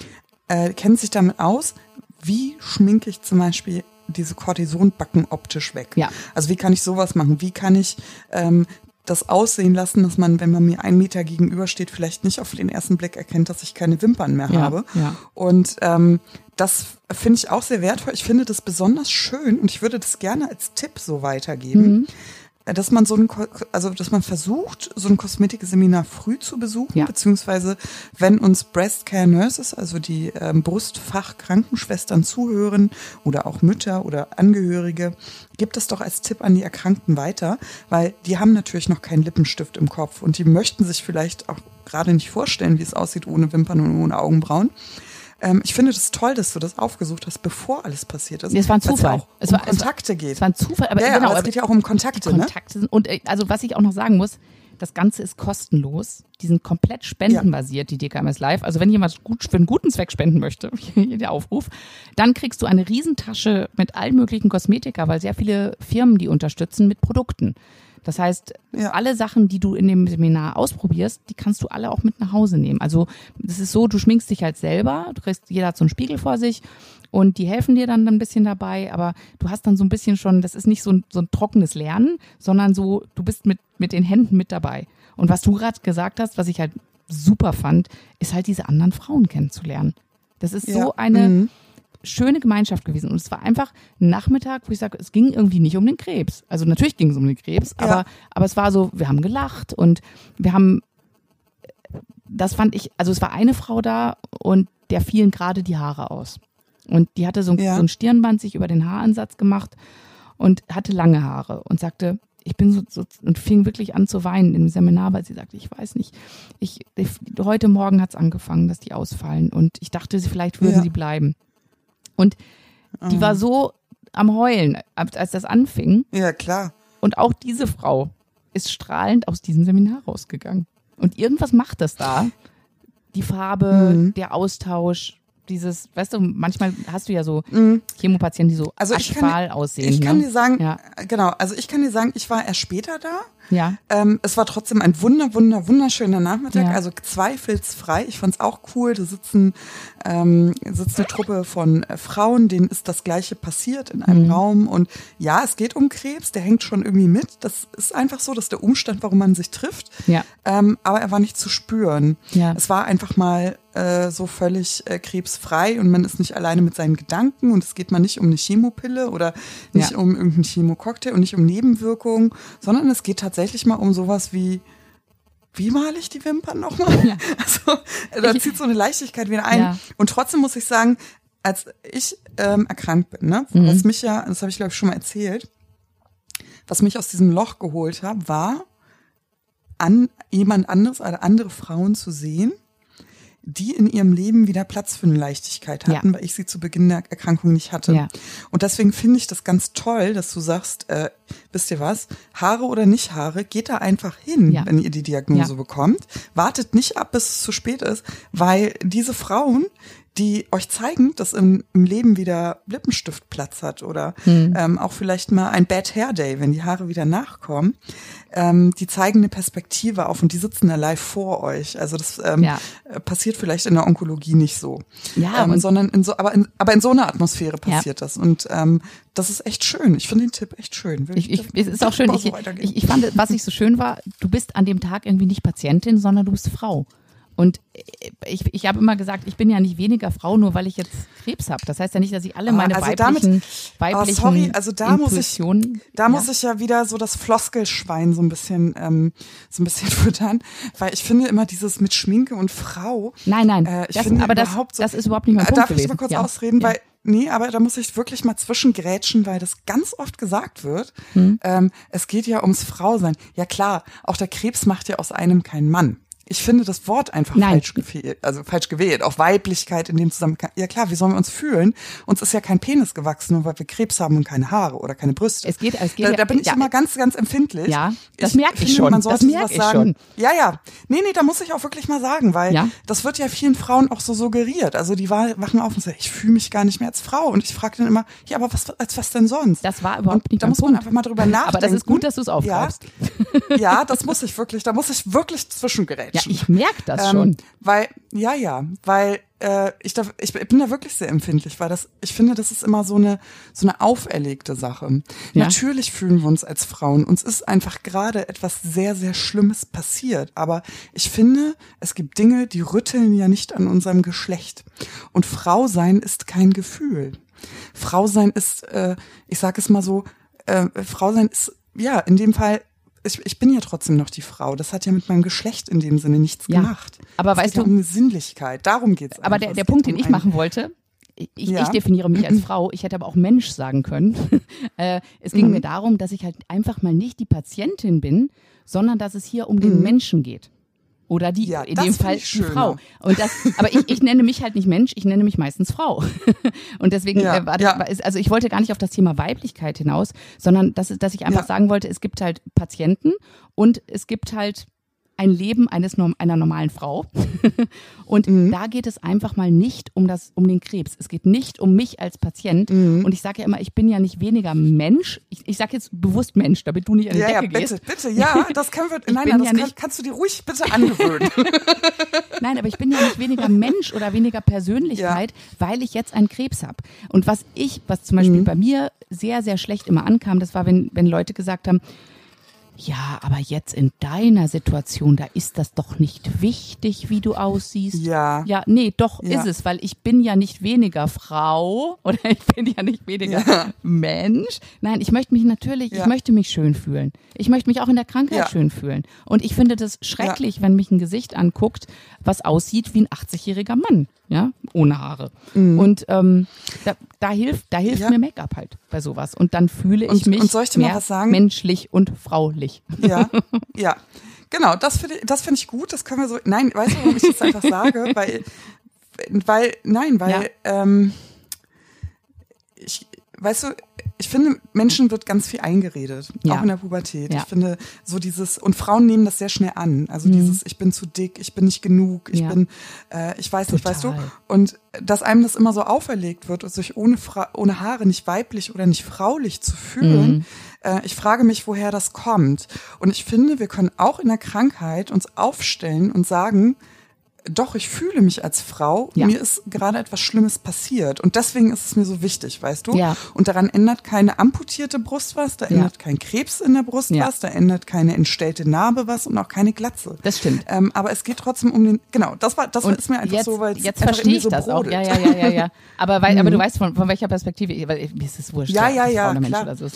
äh, kennen sich damit aus, wie schminke ich zum Beispiel diese Cortisonbacken optisch weg.
Ja.
Also wie kann ich sowas machen? Wie kann ich ähm, das aussehen lassen, dass man, wenn man mir einen Meter gegenübersteht, vielleicht nicht auf den ersten Blick erkennt, dass ich keine Wimpern mehr
Ja,
habe.
ja.
Und ähm, das finde ich auch sehr wertvoll. Ich finde das besonders schön und ich würde das gerne als Tipp so weitergeben.
Mhm.
äh, Dass man so ein, also dass man versucht, so ein Kosmetikseminar früh zu besuchen,
Ja.
beziehungsweise wenn uns Breast Care Nurses, also die ähm, Brustfachkrankenschwestern zuhören oder auch Mütter oder Angehörige, gibt es doch als Tipp an die Erkrankten weiter, weil die haben natürlich noch keinen Lippenstift im Kopf und die möchten sich vielleicht auch gerade nicht vorstellen, wie es aussieht ohne Wimpern und ohne Augenbrauen. Ähm, ich finde das toll, dass du das aufgesucht hast, bevor alles passiert ist.
Nee, es war ein
ja
Zufall. Es
um
war- es war-
Kontakte geht.
Es war ein Zufall, aber
ja, ja,
genau,
aber es geht ja auch um Kontakte, ne?
Kontakte sind. Und äh, also was ich auch noch sagen muss, das Ganze ist kostenlos. Die sind komplett spendenbasiert, die DKMS Live. Also wenn jemand gut für einen guten Zweck spenden möchte, der Aufruf, dann kriegst du eine Riesentasche mit allen möglichen Kosmetika, weil sehr viele Firmen die unterstützen mit Produkten. Das heißt,
Ja.
alle Sachen, die du in dem Seminar ausprobierst, die kannst du alle auch mit nach Hause nehmen. Also das ist so, du schminkst dich halt selber, du kriegst, jeder hat so einen Spiegel vor sich und die helfen dir dann ein bisschen dabei, aber du hast dann so ein bisschen schon, das ist nicht so ein, so ein trockenes Lernen, sondern so, du bist mit, mit den Händen mit dabei. Und was du gerade gesagt hast, was ich halt super fand, ist halt diese anderen Frauen kennenzulernen. Das ist
Ja.
so eine
Mhm.
Schöne Gemeinschaft gewesen. Und es war einfach ein Nachmittag, wo ich sage, es ging irgendwie nicht um den Krebs. Also natürlich ging es um den Krebs,
Ja.
aber, aber es war so, wir haben gelacht und wir haben, das fand ich, also es war eine Frau da und der fielen gerade die Haare aus. Und die hatte so ein,
Ja.
so ein Stirnband sich über den Haaransatz gemacht und hatte lange Haare und sagte, ich bin so, so und fing wirklich an zu weinen im Seminar, weil sie sagte, ich weiß nicht, ich, ich heute Morgen hat's angefangen, dass die ausfallen und ich dachte, sie vielleicht würden
Ja.
sie bleiben. Und die war so am Heulen, als das anfing.
Ja, klar.
Und auch diese Frau ist strahlend aus diesem Seminar rausgegangen. Und irgendwas macht das da. Die Farbe,
Mhm.
der Austausch, dieses, weißt du, manchmal hast du ja so Chemopatienten, die so
Also kann-
aschfahl aussehen.
Ich kann
ne?
dir sagen,
Ja.
genau, also ich kann dir sagen, ich war erst später da
Ja.
Ähm, es war trotzdem ein wunder, wunder, wunderschöner Nachmittag,
Ja.
also zweifelsfrei. Ich fand's auch cool. Da sitzen, ähm, sitzt eine Truppe von äh, Frauen, denen ist das Gleiche passiert in
Mhm.
einem Raum. Und ja, es geht um Krebs, der hängt schon irgendwie mit. Das ist einfach so, dass der Umstand, warum man sich trifft.
Ja.
Ähm, aber er war nicht zu spüren.
Ja.
Es war einfach mal äh, so völlig äh, krebsfrei und man ist nicht alleine mit seinen Gedanken und es geht mal nicht um eine Chemopille oder nicht
Ja.
um irgendeinen Chemococktail und nicht um Nebenwirkungen, sondern es geht tatsächlich mal um sowas wie wie male ich die Wimpern nochmal?
Ja.
Also, da zieht so eine Leichtigkeit wieder ein.
Ja.
Und trotzdem muss ich sagen, als ich ähm, erkrankt bin, ne,
Mhm.
was mich ja, das habe ich glaube ich schon mal erzählt, was mich aus diesem Loch geholt hat, war an jemand anderes oder andere Frauen zu sehen, die in ihrem Leben wieder Platz für eine Leichtigkeit hatten,
Ja.
weil ich sie zu Beginn der Erkrankung nicht hatte.
Ja.
Und deswegen finde ich das ganz toll, dass du sagst, äh, wisst ihr was, Haare oder nicht Haare, geht da einfach hin,
Ja.
wenn ihr die Diagnose bekommt. Wartet nicht ab, bis es zu spät ist, weil diese Frauen, die euch zeigen, dass im, im Leben wieder Lippenstift Platz hat oder
Hm.
ähm, auch vielleicht mal ein Bad Hair Day, wenn die Haare wieder nachkommen, ähm, die zeigen eine Perspektive auf und die sitzen da live vor euch. Also das ähm,
Ja.
äh, passiert vielleicht in der Onkologie nicht so,
Ja,
ähm, sondern in so, aber in, aber in so einer Atmosphäre
Ja.
passiert das und ähm, das ist echt schön. Ich finde den Tipp echt schön. Will
Ich, ich, es ist auch schön, ich,
so
ich, ich fand, was ich so schön war, du bist an dem Tag irgendwie nicht Patientin, sondern du bist Frau. Und ich, ich habe immer gesagt, ich bin ja nicht weniger Frau, nur weil ich jetzt Krebs habe. Das heißt ja nicht, dass ich alle
Ah,
meine
also damit-
weiblichen,
Ah,
weiblichen
sorry, also da muss ich, da muss
ja.
ich ja wieder so das Floskelschwein so ein bisschen, ähm, so ein bisschen füttern, weil ich finde immer dieses mit Schminke und Frau.
Nein, nein,
Äh, ich
das,
finde
aber das,
überhaupt so,
das ist überhaupt nicht mein
Äh,
Punkt
Darf ich
gewesen.
mal kurz
ja.
ausreden,
ja.
weil nee, aber da muss ich wirklich mal zwischengrätschen, weil das ganz oft gesagt wird.
Hm.
Ähm, es geht ja ums Frausein. Ja klar, auch der Krebs macht ja aus einem keinen Mann. Ich finde das Wort einfach
Nein.
falsch gewählt, also falsch gewählt. Auch Weiblichkeit in dem Zusammenhang. Ja klar, wie sollen wir uns fühlen? Uns ist ja kein Penis gewachsen, nur weil wir Krebs haben und keine Haare oder keine Brüste.
Es geht- es geht
da, da bin ich
ja.
immer ganz, ganz empfindlich.
Ja, das merke ich
finde,
schon.
Man
Das
sollte
merke
sowas
ich
sagen.
schon.
Ja, ja. Nee, nee, da muss ich auch wirklich mal sagen, weil
Ja.
das wird ja vielen Frauen auch so suggeriert. Also die wa- wachen auf und sagen, ich fühle mich gar nicht mehr als Frau. Und ich frage dann immer, ja, aber was, als was denn sonst?
Das war überhaupt
und
nicht
da muss man
Punkt.
einfach mal drüber nachdenken.
Aber das ist gut, dass du es aufgreifst.
Ja, ja, das muss ich wirklich, da muss ich wirklich zwischengerätschen.
Ja, ich merke das
Ähm,
schon.
Weil, ja, ja, weil äh, ich, da, ich bin da wirklich sehr empfindlich, weil das, ich finde, das ist immer so eine, so eine auferlegte Sache.
Ja.
Natürlich fühlen wir uns als Frauen. Uns ist einfach gerade etwas sehr, sehr Schlimmes passiert. Aber ich finde, es gibt Dinge, die rütteln ja nicht an unserem Geschlecht. Und Frau sein ist kein Gefühl. Frau sein ist, äh, ich sage es mal so, äh, Frau sein ist, ja, in dem Fall ich, ich bin ja trotzdem noch die Frau. Das hat ja mit meinem Geschlecht in dem Sinne nichts
Ja,
gemacht.
aber
es
weißt
geht ja
du-
um eine Sinnlichkeit. Darum geht's.
Aber der,
Es
der Punkt,
um
den ich
ein-
machen wollte, ich, ich,
Ja.
ich definiere mich als Frau, ich hätte aber auch Mensch sagen können. äh, es ging
Mhm.
mir darum, dass ich halt einfach mal nicht die Patientin bin, sondern dass es hier um den
Mhm.
Menschen geht. Oder die,
Ja,
in dem Fall die. Frau. Und das, aber ich, ich nenne mich halt nicht Mensch, ich nenne mich meistens Frau. Und deswegen
Ja,
äh, war das,
ja.
also ich wollte gar nicht auf das Thema Weiblichkeit hinaus, sondern dass, dass ich einfach
Ja.
sagen wollte, es gibt halt Patienten und es gibt halt ein Leben eines einer normalen Frau. und
Mhm.
da geht es einfach mal nicht um das um den Krebs. Es geht nicht um mich als Patient.
Mhm.
Und ich sage ja immer, ich bin ja nicht weniger Mensch. Ich, ich sage jetzt bewusst Mensch, damit du nicht an die
Ja, ja,
Decke
bitte,
gehst.
bitte, ja, das können wir, nein, nein, das
ja
kann,
nicht-
kannst du dir ruhig bitte angewöhnen.
Nein, aber ich bin ja nicht weniger Mensch oder weniger Persönlichkeit, weil ich jetzt einen Krebs habe. Und was ich, was zum Beispiel
Mhm.
bei mir sehr, sehr schlecht immer ankam, das war, wenn, wenn Leute gesagt haben, ja, aber jetzt in deiner Situation, da ist das doch nicht wichtig, wie du aussiehst.
Ja.
Ja, nee, doch
Ja.
ist es, weil ich bin ja nicht weniger Frau oder ich bin ja nicht weniger
Ja.
Mensch. Nein, ich möchte mich natürlich, ich
Ja.
möchte mich schön fühlen. Ich möchte mich auch in der Krankheit schön fühlen. Und ich finde das schrecklich, wenn mich ein Gesicht anguckt, was aussieht wie ein 80-jähriger Mann, ja, ohne Haare. Und ähm, da, da hilft, da hilft
Mhm.
Mir Make-up halt bei sowas. Und dann fühle ich
Und-
mich
und ich dir mal
mehr menschlich und fraulich.
Ja, ja. Genau, das finde ich, das finde ich gut. Das können wir so. Nein, weißt du, warum ich das einfach sage? Weil, weil, nein, weil
Ja.
ähm, ich, weißt du, ich finde, Menschen wird ganz viel eingeredet,
Ja.
auch in der Pubertät.
Ja.
Ich finde, so dieses, und Frauen nehmen das sehr schnell an. Also dieses, ich bin zu dick, ich bin nicht genug, ich
Mhm. Ja.
bin, äh, ich weiß nicht, weißt du?
Total.
Und dass einem das immer so auferlegt wird, sich ohne, Fra ohne Haare nicht weiblich oder nicht fraulich zu fühlen.
Mhm.
Äh, ich frage mich, woher das kommt. Und ich finde, wir können auch in der Krankheit uns aufstellen und sagen, doch, ich fühle mich als Frau.
Ja.
Mir ist gerade etwas Schlimmes passiert. Und deswegen ist es mir so wichtig, weißt du?
Ja.
Und daran ändert keine amputierte Brust was, da
Ja.
ändert kein Krebs in der Brust was, da ändert keine entstellte Narbe was und auch keine Glatze.
Das stimmt.
Ähm, aber es geht trotzdem um den, genau, das war, das
Und
ist mir einfach
jetzt,
so, weil es
jetzt verstehe ich
so
das auch.
brodelt.
Ja, ja, ja, ja, ja. Aber, weil, aber du weißt von, von welcher Perspektive, ich- weil mir ist es wurscht.
Ja, ja, ja,
Mensch oder so.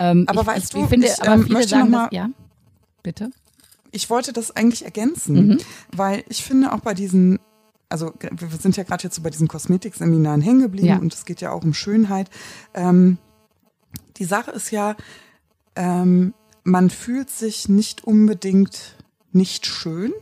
Ähm,
Aber
ich,
weißt
ich,
du,
ich finde,
ich,
aber
ähm,
viele
möchte
sagen
mal-
ja, bitte.
Ich wollte das eigentlich ergänzen,
Mhm.
weil ich finde auch bei diesen, also wir sind ja gerade jetzt so bei diesen Kosmetikseminaren hängen geblieben
Ja.
und es geht ja auch um Schönheit. Ähm, die Sache ist ja, ähm, man fühlt sich nicht unbedingt nicht schön,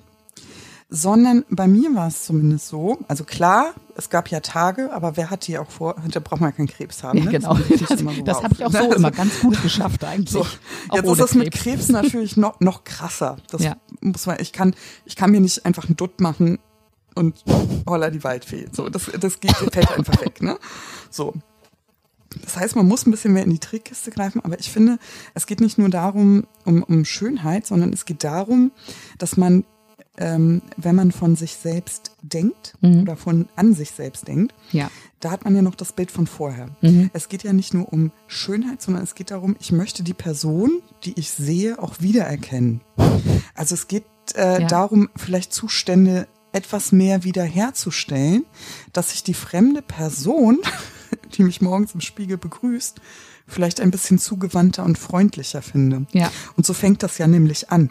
sondern bei mir war es zumindest so, also klar, es gab ja Tage, aber wer hat die auch vor, da braucht man ja keinen Krebs haben.
Ja,
ne?
genau.
Das,
Das,
immer so
das habe ich auch so
raus.
immer ganz gut geschafft eigentlich.
So, jetzt ist das mit
Krebs.
Krebs natürlich noch, noch krasser. Das
Ja.
muss man, ich kann, ich kann mir nicht einfach einen Dutt machen und holla die Waldfee. So, das, das geht, fällt einfach weg, ne? So. Das heißt, man muss ein bisschen mehr in die Trickkiste greifen, aber ich finde, es geht nicht nur darum, um, um Schönheit, sondern es geht darum, dass man, ähm, wenn man von sich selbst denkt
Mhm.
oder von an sich selbst denkt,
Ja.
da hat man ja noch das Bild von vorher.
Mhm.
Es geht ja nicht nur um Schönheit, sondern es geht darum, ich möchte die Person, die ich sehe, auch wiedererkennen. Also es geht äh,
Ja.
darum, vielleicht Zustände etwas mehr wiederherzustellen, dass ich die fremde Person, die mich morgens im Spiegel begrüßt, vielleicht ein bisschen zugewandter und freundlicher finde.
Ja.
Und so fängt das ja nämlich an.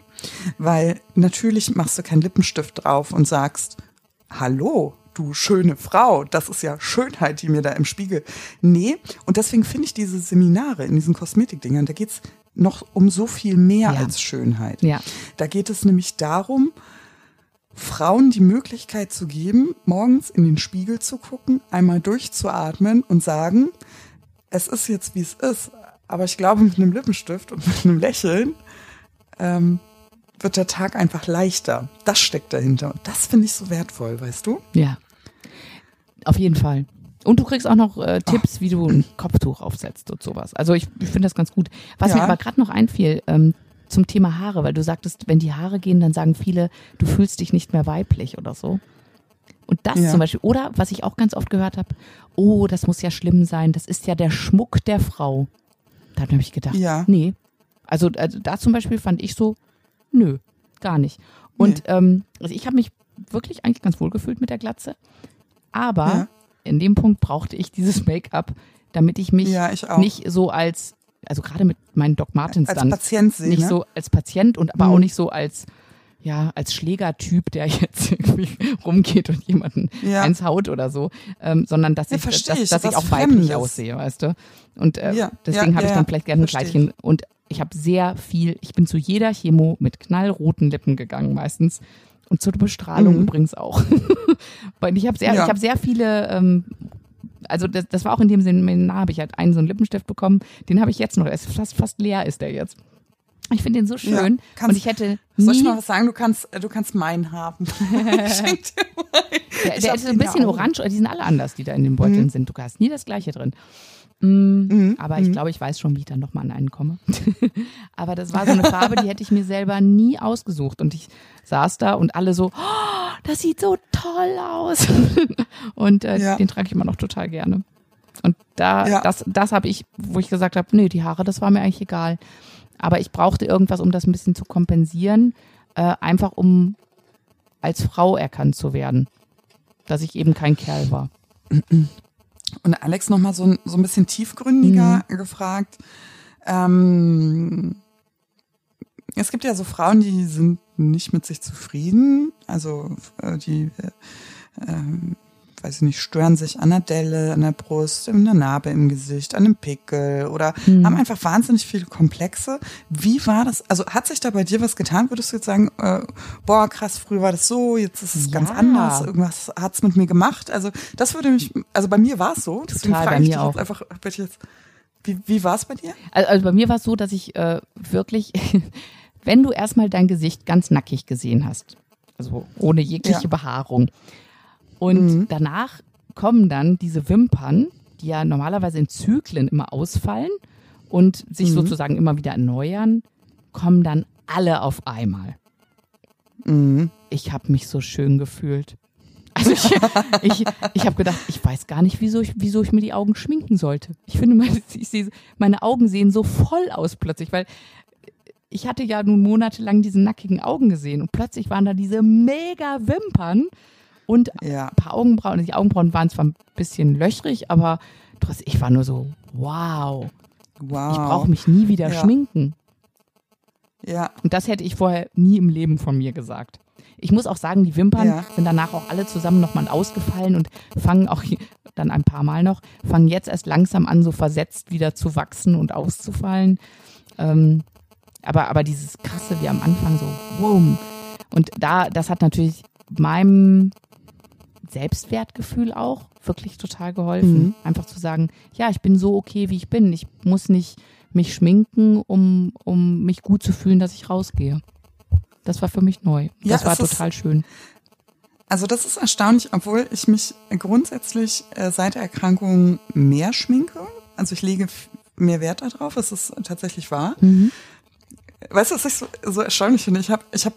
Weil natürlich machst du keinen Lippenstift drauf und sagst, hallo, du schöne Frau, das ist ja Schönheit, die mir da im Spiegel. Nee, und deswegen finde ich diese Seminare in diesen Kosmetikdingern, da geht's noch um so viel mehr
Ja.
als Schönheit.
Ja.
Da geht es nämlich darum, Frauen die Möglichkeit zu geben, morgens in den Spiegel zu gucken, einmal durchzuatmen und sagen, es ist jetzt wie es ist, aber ich glaube mit einem Lippenstift und mit einem Lächeln ähm, wird der Tag einfach leichter. Das steckt dahinter und das finde ich so wertvoll, weißt du?
Ja. Auf jeden Fall. Und du kriegst auch noch äh, Tipps, wie du ein Kopftuch aufsetzt und sowas. Also ich, ich finde das ganz gut. Was
Ja.
mir aber gerade noch einfiel, ähm, zum Thema Haare, weil du sagtest, wenn die Haare gehen, dann sagen viele, du fühlst dich nicht mehr weiblich oder so. Und das
Ja.
zum Beispiel, oder was ich auch ganz oft gehört habe, oh, das muss ja schlimm sein, das ist ja der Schmuck der Frau. Da habe ich gedacht,
Ja.
nee. Also, also da zum Beispiel fand ich so, nö, gar nicht. Und ähm, also ich habe mich wirklich eigentlich ganz wohl gefühlt mit der Glatze. Aber
Ja.
in dem Punkt brauchte ich dieses Make-up, damit ich mich
Ja, ich
nicht so als, also gerade mit meinen Doc Martens
Als
dann,
Patient sehe,
nicht
ne?
so als Patient und aber
Mhm.
auch nicht so als ja, als Schlägertyp, der jetzt irgendwie rumgeht und jemanden
Ja.
eins haut oder so, ähm, sondern dass
Ja,
ich, dass,
ich,
dass ich auch weiblich
Fremdes.
aussehe, weißt du? Und äh,
Ja,
deswegen habe ich dann vielleicht gerne ein. Kleidchen und ich habe sehr viel, ich bin zu jeder Chemo mit knallroten Lippen gegangen meistens und zur Bestrahlung
Mhm.
übrigens auch. Weil ich habe sehr,
Ja.
ich habe sehr viele ähm, also das, das war auch in dem Seminar, habe ich halt einen so einen Lippenstift bekommen, den habe ich jetzt noch, er ist fast, fast leer ist der jetzt. Ich finde den so schön
Ja,
und
kannst-
ich hätte
Soll ich
nie,
mal was sagen? Du kannst, äh, du kannst meinen haben. ich dir meinen.
der, der ist ein bisschen orange, die sind alle anders, die da in den Beuteln sind. Du hast nie das gleiche drin. Mm,
Mhm,
Aber ich glaube, ich weiß schon, wie ich dann nochmal an einen komme. aber das war so eine Farbe, die hätte ich mir selber nie ausgesucht. Und ich saß da und alle so, oh, das sieht so toll aus. und äh,
Ja.
den trage ich immer noch total gerne. Und da,
Ja.
das, das habe ich, wo ich gesagt habe, nee, die Haare, das war mir eigentlich egal. Aber ich brauchte irgendwas, um das ein bisschen zu kompensieren, äh, einfach um als Frau erkannt zu werden. Dass ich eben kein Kerl war.
Und Alex noch mal so, ein- so ein bisschen tiefgründiger
Mhm.
gefragt. Ähm, es gibt ja so Frauen, die sind nicht mit sich zufrieden. Also äh, die, äh, ähm, weiß ich nicht, stören sich an der Delle, an der Brust, in der Narbe im Gesicht, an einem Pickel oder
Mhm.
haben einfach wahnsinnig viele Komplexe. Wie war das? Also hat sich da bei dir was getan? Würdest du jetzt sagen, äh, boah, krass, früher war das so, jetzt ist es ganz
Ja.
anders, irgendwas hat's mit mir gemacht? Also das würde mich, also bei mir war es so. Deswegen
Total,
frage
bei
ich
mir
dich
auch.
einfach, jetzt, Wie, wie war es bei dir?
Also, also bei mir war es so, dass ich äh, wirklich, wenn du erstmal dein Gesicht ganz nackig gesehen hast, also ohne jegliche ja. Behaarung, und mhm. danach kommen dann diese Wimpern, die ja normalerweise in Zyklen immer ausfallen und sich mhm. sozusagen immer wieder erneuern, kommen dann alle auf einmal. Mhm. Ich habe mich so schön gefühlt. Also ich, ich, ich habe gedacht, ich weiß gar nicht, wieso ich, wieso ich mir die Augen schminken sollte. Ich finde, meine, ich sehe, meine Augen sehen so voll aus plötzlich, weil ich hatte ja nun monatelang diese nackigen Augen gesehen und plötzlich waren da diese mega Wimpern und ja. ein paar Augenbrauen. Die Augenbrauen waren zwar ein bisschen löchrig, aber ich war nur so, wow. Wow. Ich brauche mich nie wieder ja. schminken. Ja. Und das hätte ich vorher nie im Leben von mir gesagt. Ich muss auch sagen, die Wimpern ja. sind danach auch alle zusammen nochmal ausgefallen und fangen auch dann ein paar Mal noch, fangen jetzt erst langsam an, so versetzt wieder zu wachsen und auszufallen. Ähm, aber, aber dieses krasse wie am Anfang so, boom. Und da, das hat natürlich meinem Selbstwertgefühl auch wirklich total geholfen. Mhm. Einfach zu sagen, ja, ich bin so okay, wie ich bin. Ich muss nicht mich schminken, um, um mich gut zu fühlen, dass ich rausgehe. Das war für mich neu. Das ja, war total ist, schön.
Also das ist erstaunlich, obwohl ich mich grundsätzlich äh, seit der Erkrankung mehr schminke. Also ich lege mehr Wert darauf, es ist tatsächlich wahr. Mhm. Weißt du, was ich so, so erstaunlich finde? Ich habe ich hab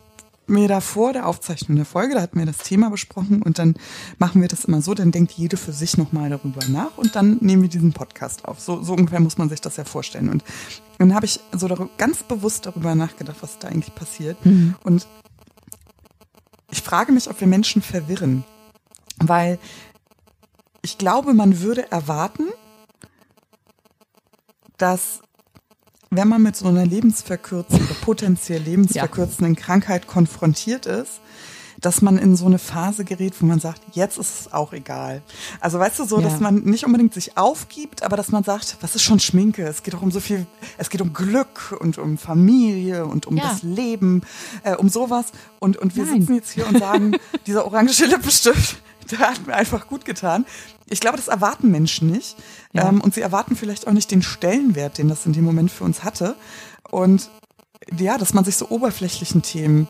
mir da vor der Aufzeichnung der Folge, da hatten wir das Thema besprochen und dann machen wir das immer so, dann denkt jede für sich nochmal darüber nach und dann nehmen wir diesen Podcast auf. So, so ungefähr muss man sich das ja vorstellen. Und dann habe ich so darüber, ganz bewusst darüber nachgedacht, was da eigentlich passiert. Mhm. Und ich frage mich, ob wir Menschen verwirren, weil ich glaube, man würde erwarten, dass wenn man mit so einer lebensverkürzenden, potenziell lebensverkürzenden ja. Krankheit konfrontiert ist, dass man in so eine Phase gerät, wo man sagt, jetzt ist es auch egal. Also weißt du so, ja. dass man nicht unbedingt sich aufgibt, aber dass man sagt, was ist schon Schminke? Es geht doch um so viel, es geht um Glück und um Familie und um ja. das Leben, äh, um sowas. Und, und wir Nein. sitzen jetzt hier und sagen, dieser orange Lippenstift, der hat mir einfach gut getan. Ich glaube, das erwarten Menschen nicht. Ja. Ähm, und sie erwarten vielleicht auch nicht den Stellenwert, den das in dem Moment für uns hatte. Und ja, dass man sich so oberflächlichen Themen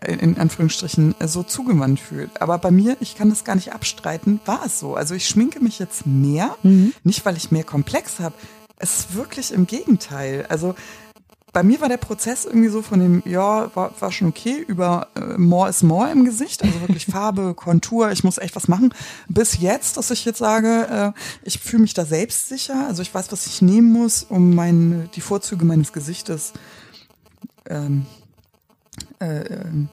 äh, in Anführungsstrichen äh, so zugewandt fühlt. Aber bei mir, ich kann das gar nicht abstreiten, war es so. Also ich schminke mich jetzt mehr, mhm. nicht weil ich mehr Komplex habe. Es ist wirklich im Gegenteil. Also bei mir war der Prozess irgendwie so von dem, ja, war, war schon okay, über äh, more is more im Gesicht, also wirklich Farbe, Kontur, ich muss echt was machen, bis jetzt, dass ich jetzt sage, äh, ich fühle mich da selbstsicher, also ich weiß, was ich nehmen muss, um meine, die Vorzüge meines Gesichtes ähm, äh, ähm,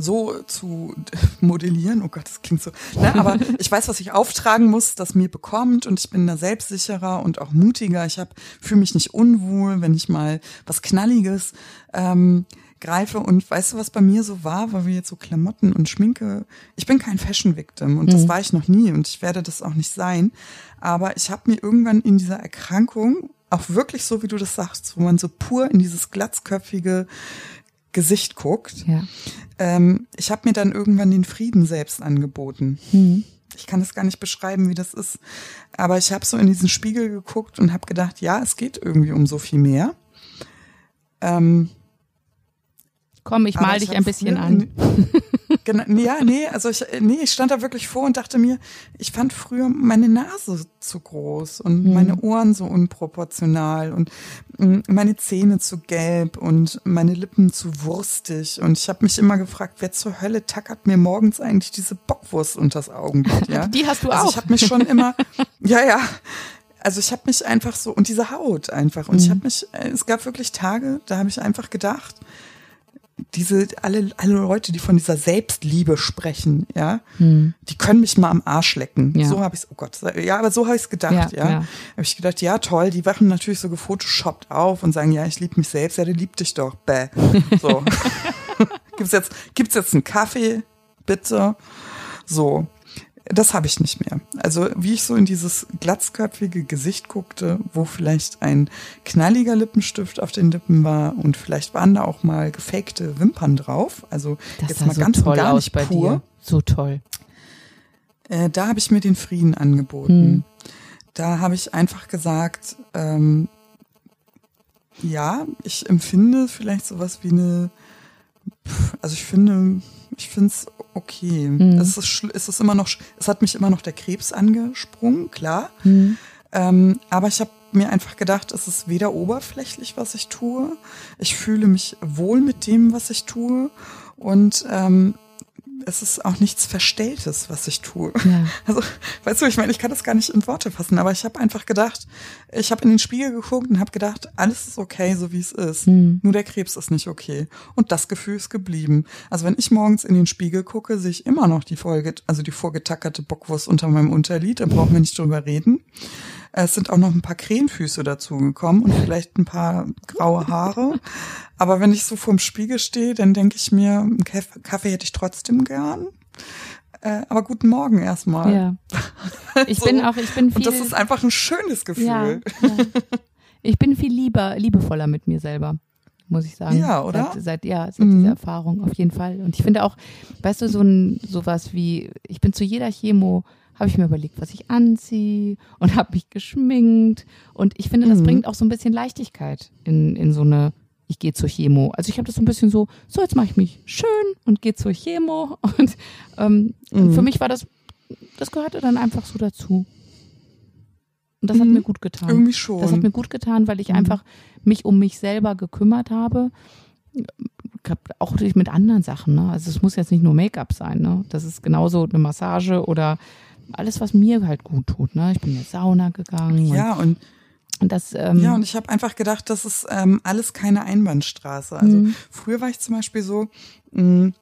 so zu modellieren. Oh Gott, das klingt so. Ne? Aber ich weiß, was ich auftragen muss, das mir bekommt und ich bin da selbstsicherer und auch mutiger. Ich habe fühle mich nicht unwohl, wenn ich mal was Knalliges ähm, greife. Und weißt du, was bei mir so war, weil wir jetzt so Klamotten und Schminke. Ich bin kein Fashion-Victim und mhm. das war ich noch nie und ich werde das auch nicht sein. Aber ich habe mir irgendwann in dieser Erkrankung auch wirklich so, wie du das sagst, wo man so pur in dieses glatzköpfige Gesicht guckt. Ja. Ähm, ich habe mir dann irgendwann den Frieden selbst angeboten. Mhm. Ich kann es gar nicht beschreiben, wie das ist. Aber ich habe so in diesen Spiegel geguckt und habe gedacht, ja, es geht irgendwie um so viel mehr. Ähm,
Komm, ich mal dich ein bisschen an.
Genau, ja, nee, also ich, nee, ich stand da wirklich vor und dachte mir, ich fand früher meine Nase zu groß und mhm. meine Ohren so unproportional und mm, meine Zähne zu gelb und meine Lippen zu wurstig. Und ich habe mich immer gefragt, wer zur Hölle tackert mir morgens eigentlich diese Bockwurst unters Augenlid, ja?
Die hast du
also
auch.
Ich habe mich schon immer, ja, ja. Also ich habe mich einfach so und diese Haut einfach und mhm. ich habe mich, äh, es gab wirklich Tage, da habe ich einfach gedacht, diese alle alle Leute, die von dieser Selbstliebe sprechen, ja, hm. die können mich mal am Arsch lecken. Ja. So habe ich oh Gott, ja, aber so habe ich es gedacht, ja. ja. ja. Habe ich gedacht, ja, toll, die wachen natürlich so gefotoshoppt auf und sagen, ja, ich liebe mich selbst, ja, der liebt dich doch. Bäh. So. gibt's jetzt gibt's jetzt einen Kaffee, bitte? So das habe ich nicht mehr. Also wie ich so in dieses glatzköpfige Gesicht guckte, wo vielleicht ein knalliger Lippenstift auf den Lippen war und vielleicht waren da auch mal gefakte Wimpern drauf. Also
das
jetzt mal
so
ganz
toll
und gar
nicht
bei pur. Dir.
So toll.
Äh, da habe ich mir den Frieden angeboten. Hm. Da habe ich einfach gesagt, ähm, ja, ich empfinde vielleicht sowas wie eine, also ich finde, ich finde es okay. Mhm. Es, ist, es ist immer noch, es hat mich immer noch der Krebs angesprungen, klar. Mhm. Ähm, aber ich habe mir einfach gedacht, es ist weder oberflächlich, was ich tue. Ich fühle mich wohl mit dem, was ich tue. Und ähm, es ist auch nichts Verstelltes, was ich tue. Ja. Also, weißt du, ich meine, ich kann das gar nicht in Worte fassen, aber ich habe einfach gedacht, ich habe in den Spiegel geguckt und habe gedacht, alles ist okay, so wie es ist. Hm. Nur der Krebs ist nicht okay. Und das Gefühl ist geblieben. Also wenn ich morgens in den Spiegel gucke, sehe ich immer noch die Folge, also die vorgetackerte Bockwurst unter meinem Unterlied, da brauchen wir nicht drüber reden. Es sind auch noch ein paar Krähenfüße dazugekommen und vielleicht ein paar graue Haare. Aber wenn ich so vorm Spiegel stehe, dann denke ich mir, einen Kaffee hätte ich trotzdem gern. Äh, aber guten Morgen erstmal.
Ja. Ich so. bin auch, ich bin viel.
Und das ist einfach ein schönes Gefühl. Ja, ja.
Ich bin viel lieber, liebevoller mit mir selber, muss ich sagen.
Ja, oder?
Seit, seit ja, seit mhm. dieser Erfahrung, auf jeden Fall. Und ich finde auch, weißt du, so ein, sowas wie, ich bin zu jeder Chemo habe ich mir überlegt, was ich anziehe und habe mich geschminkt. Und ich finde, das mhm. bringt auch so ein bisschen Leichtigkeit in, in so eine, ich gehe zur Chemo. Also ich habe das so ein bisschen so, so jetzt mache ich mich schön und gehe zur Chemo. Und ähm, mhm. für mich war das, das gehörte dann einfach so dazu. Und das mhm. hat mir gut getan.
Irgendwie schon.
Das hat mir gut getan, weil ich mhm. einfach mich um mich selber gekümmert habe auch mit anderen Sachen. Ne? Also es muss jetzt nicht nur Make-up sein. Ne? Das ist genauso eine Massage oder alles, was mir halt gut tut. Ne? Ich bin in die Sauna gegangen.
Ja, und, und das, ähm, ja, und ich habe einfach gedacht, das ist ähm, alles keine Einbahnstraße. Also mhm. früher war ich zum Beispiel so, mh, mm,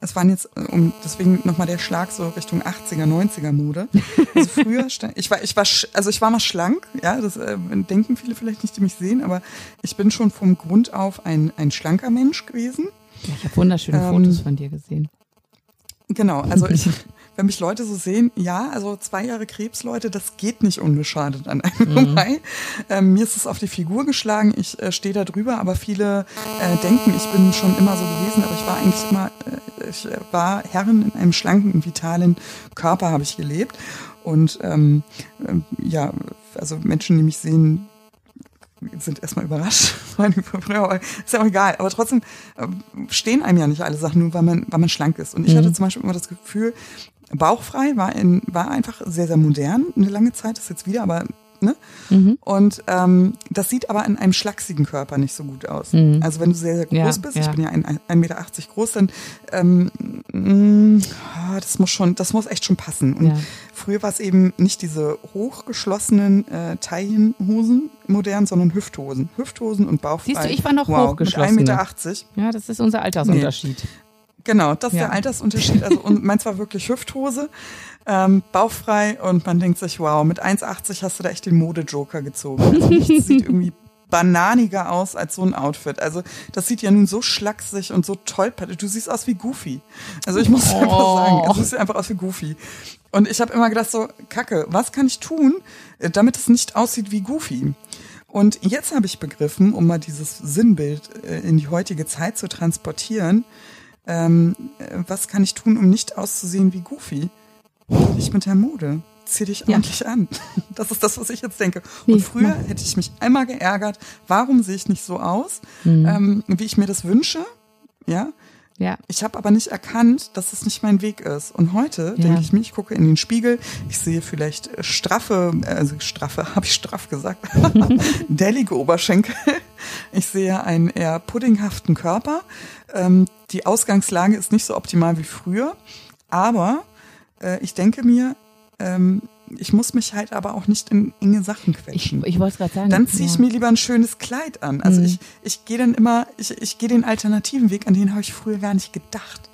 es waren jetzt, äh, um deswegen nochmal der Schlag so Richtung 80er, 90er Mode. Also früher, ich war, ich war, also ich war mal schlank, ja, das äh, denken viele vielleicht nicht, die mich sehen, aber ich bin schon vom Grund auf ein, ein schlanker Mensch gewesen.
Ja, ich habe wunderschöne ähm, Fotos von dir gesehen.
Genau, also ich, wenn mich Leute so sehen, ja, also zwei Jahre Krebs, Leute, das geht nicht unbeschadet an einem mhm. vorbei. Ähm, mir ist es auf die Figur geschlagen, ich äh, stehe da drüber, aber viele äh, denken, ich bin schon immer so gewesen, aber ich war eigentlich immer, äh, ich war Herrin in einem schlanken, vitalen Körper habe ich gelebt. Und ähm, äh, ja, also Menschen, die mich sehen, sind erstmal überrascht. ist ja auch egal. Aber trotzdem äh, stehen einem ja nicht alle Sachen, nur weil man, weil man schlank ist. Und ich mhm. hatte zum Beispiel immer das Gefühl, Bauchfrei war, in, war einfach sehr, sehr modern, eine lange Zeit, ist jetzt wieder, aber Ne? Mhm. Und ähm, das sieht aber in einem schlachsigen Körper nicht so gut aus. Mhm. Also wenn du sehr, sehr groß ja, bist, ja. ich bin ja 1,80 Meter groß, dann ähm, mh, mm, ah, das muss schon, das muss echt schon passen. Und ja. früher war es eben nicht diese hochgeschlossenen äh, Taillenhosen modern, sondern Hüfthosen. Hüfthosen und Bauchfrei.
Siehst du, ich war noch wow, hochgeschlossen.
Mit 1,80 Meter.
Ja, das ist unser Altersunterschied. Nee.
Genau, das ist ja. der Altersunterschied. Also und meins war wirklich Hüfthose, ähm, bauchfrei und man denkt sich, wow, mit 1,80 hast du da echt den Modejoker gezogen. Also nichts sieht irgendwie bananiger aus als so ein Outfit. Also das sieht ja nun so schlaksig und so toll. Du siehst aus wie Goofy. Also ich muss oh. einfach sagen, du siehst einfach aus wie Goofy. Und ich habe immer gedacht so, Kacke, was kann ich tun, äh, damit es nicht aussieht wie Goofy? Und jetzt habe ich begriffen, um mal dieses Sinnbild äh, in die heutige Zeit zu transportieren, ähm, was kann ich tun, um nicht auszusehen wie Goofy? Nicht mit der Mode. Zieh dich ja. ordentlich an. Das ist das, was ich jetzt denke. Und früher hätte ich mich einmal geärgert, warum sehe ich nicht so aus, mhm. ähm, wie ich mir das wünsche. Ja.
Ja.
Ich habe aber nicht erkannt, dass es nicht mein Weg ist. Und heute ja. denke ich mir, ich gucke in den Spiegel, ich sehe vielleicht straffe, also straffe, habe ich straff gesagt, dellige Oberschenkel. Ich sehe einen eher puddinghaften Körper. Ähm, die Ausgangslage ist nicht so optimal wie früher, aber äh, ich denke mir, ähm, ich muss mich halt aber auch nicht in enge Sachen quetschen.
Ich, ich wollte gerade sagen.
Dann ziehe ich ja. mir lieber ein schönes Kleid an. Also mhm. ich, ich gehe dann immer, ich, ich gehe den alternativen Weg, an den habe ich früher gar nicht gedacht.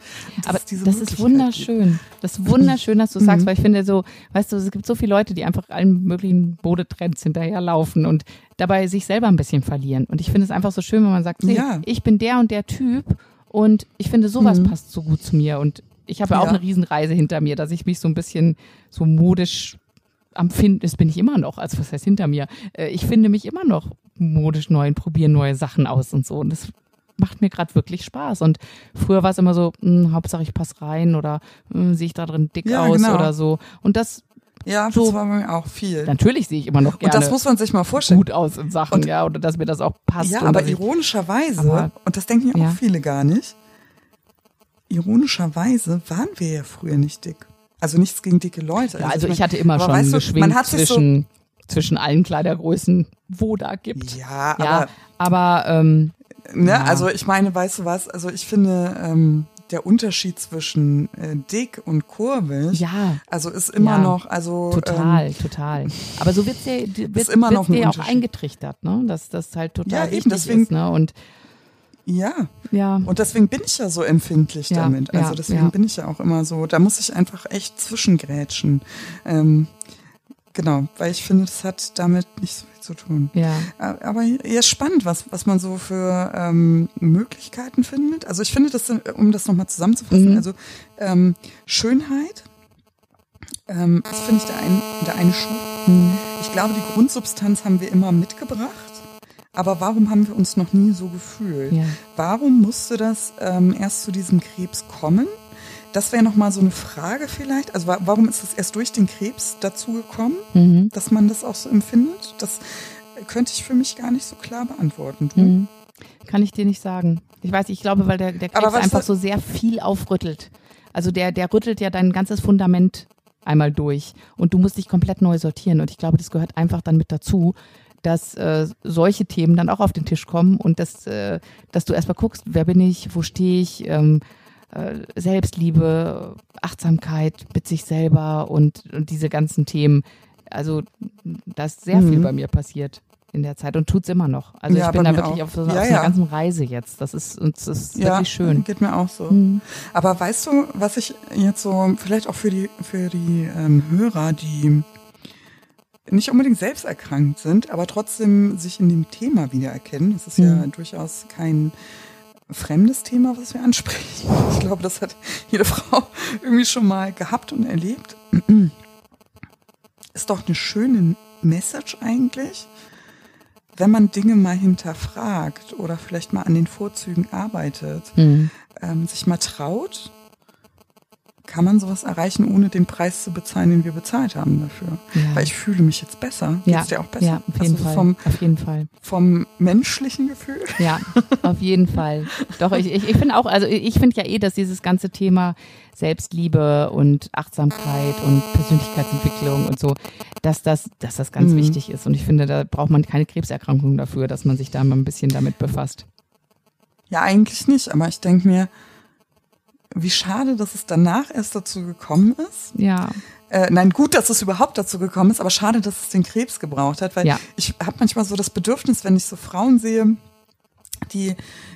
Aber das ist wunderschön. Das ist wunderschön, dass du mhm. sagst, weil ich finde so, weißt du, es gibt so viele Leute, die einfach allen möglichen Modetrends hinterherlaufen und dabei sich selber ein bisschen verlieren. Und ich finde es einfach so schön, wenn man sagt, hey, ja. ich bin der und der Typ und ich finde, sowas mhm. passt so gut zu mir. Und ich habe ja auch eine Riesenreise hinter mir, dass ich mich so ein bisschen so modisch am Finden, das bin ich immer noch, also was heißt hinter mir? Äh, ich finde mich immer noch modisch neu und probiere neue Sachen aus und so. Und das macht mir gerade wirklich Spaß. Und früher war es immer so, mh, hm, Hauptsache ich passe rein oder hm, sehe ich da drin dick ja, aus genau. oder so. Und das
Ja,
So.
das war bei mir auch viel.
Natürlich sehe ich immer noch gerne
Und das muss man sich mal vorstellen.
gut aus in Sachen,
Und-
ja, oder dass mir das auch passt.
Ja, aber ironischerweise,
Aber-
und das denken ja auch viele gar nicht, ironischerweise waren wir ja früher nicht dick. Also nichts gegen dicke Leute.
ja, also
mein-
ich hatte immer schon
weißt du,
geschwingt
man hat sich so-
zwischen, zwischen allen Kleidergrößen, wo da gibt.
Ja,
Ja,
aber
aber ähm,
Ne?
Ja.
Also ich meine, weißt du was? Also ich finde, ähm, der Unterschied zwischen äh, dick und kurvig,
ja,
also ist immer
Ja.
noch, also
total,
Ähm,
total. Aber so wird's dir, wird,
Ist immer
wird's
noch ein
dir ja auch eingetrichtert, ne? Dass das halt total
Ja, eben, deswegen-
ist, ne? Und
ja.
ja,
Und deswegen bin ich ja so empfindlich
Ja,
damit. Also
ja,
deswegen
ja.
bin ich ja auch immer so, da muss ich einfach echt zwischengrätschen. Ähm, genau, weil ich finde, das hat damit nicht so viel zu tun.
ja,
Aber ja, ist spannend, was, was man so für ähm, Möglichkeiten findet. Also ich finde das, um das nochmal zusammenzufassen,
Mhm.
also ähm, Schönheit, ähm, das finde ich der, ein, der eine Schuh.
hm,
Ich glaube, die Grundsubstanz haben wir immer mitgebracht. Aber warum haben wir uns noch nie so gefühlt?
ja.
Warum musste das ähm, erst zu diesem Krebs kommen? Das wäre nochmal so eine Frage vielleicht. Also wa warum ist es erst durch den Krebs dazu gekommen,
Mhm.
dass man das auch so empfindet? Das könnte ich für mich gar nicht so klar beantworten.
Mhm. Kann ich dir nicht sagen. Ich weiß, ich glaube, weil der, der Krebs einfach so sehr viel aufrüttelt. Also der, der rüttelt ja dein ganzes Fundament einmal durch und du musst dich komplett neu sortieren. Und ich glaube, das gehört einfach dann mit dazu, dass äh, solche Themen dann auch auf den Tisch kommen und dass, äh, dass du erstmal guckst, wer bin ich, wo stehe ich, ähm, äh, Selbstliebe, Achtsamkeit mit sich selber und, und diese ganzen Themen. Also da ist sehr viel
Mhm.
bei mir passiert in der Zeit und tut's immer noch. Also
Ja,
ich bin da wirklich
auch.
auf, so,
Ja,
auf
ja.
einer ganzen Reise jetzt. Das ist, das ist
Ja,
wirklich schön.
geht mir auch so.
Mhm.
Aber weißt du, was ich jetzt so, vielleicht auch für die, für die ähm, Hörer, die nicht unbedingt selbst erkrankt sind, aber trotzdem sich in dem Thema wiedererkennen. Das ist ja
Mhm.
durchaus kein fremdes Thema, was wir ansprechen. Ich glaube, das hat jede Frau irgendwie schon mal gehabt und erlebt. Ist doch eine schöne Message eigentlich, wenn man Dinge mal hinterfragt oder vielleicht mal an den Vorzügen arbeitet
Mhm.
ähm, sich mal traut, kann man sowas erreichen, ohne den Preis zu bezahlen, den wir bezahlt haben dafür.
Ja.
Weil ich fühle mich jetzt besser.
ja,
Geht's dir auch besser?
ja, auf jeden
also
Fall.
Vom,
auf jeden Fall.
vom menschlichen Gefühl.
Ja, auf jeden Fall. Doch, ich, ich, ich finde auch, also ich finde ja eh, dass dieses ganze Thema Selbstliebe und Achtsamkeit und Persönlichkeitsentwicklung und so, dass das, dass das ganz
Mhm.
wichtig ist. Und ich finde, da braucht man keine Krebserkrankung dafür, dass man sich da mal ein bisschen damit befasst.
Ja, eigentlich nicht, aber ich denke mir, wie schade, dass es danach erst dazu gekommen ist.
Ja,
Äh, nein, gut, dass es überhaupt dazu gekommen ist, aber schade, dass es den Krebs gebraucht hat, weil
Ja.
ich habe manchmal so das Bedürfnis, wenn ich so Frauen sehe, die,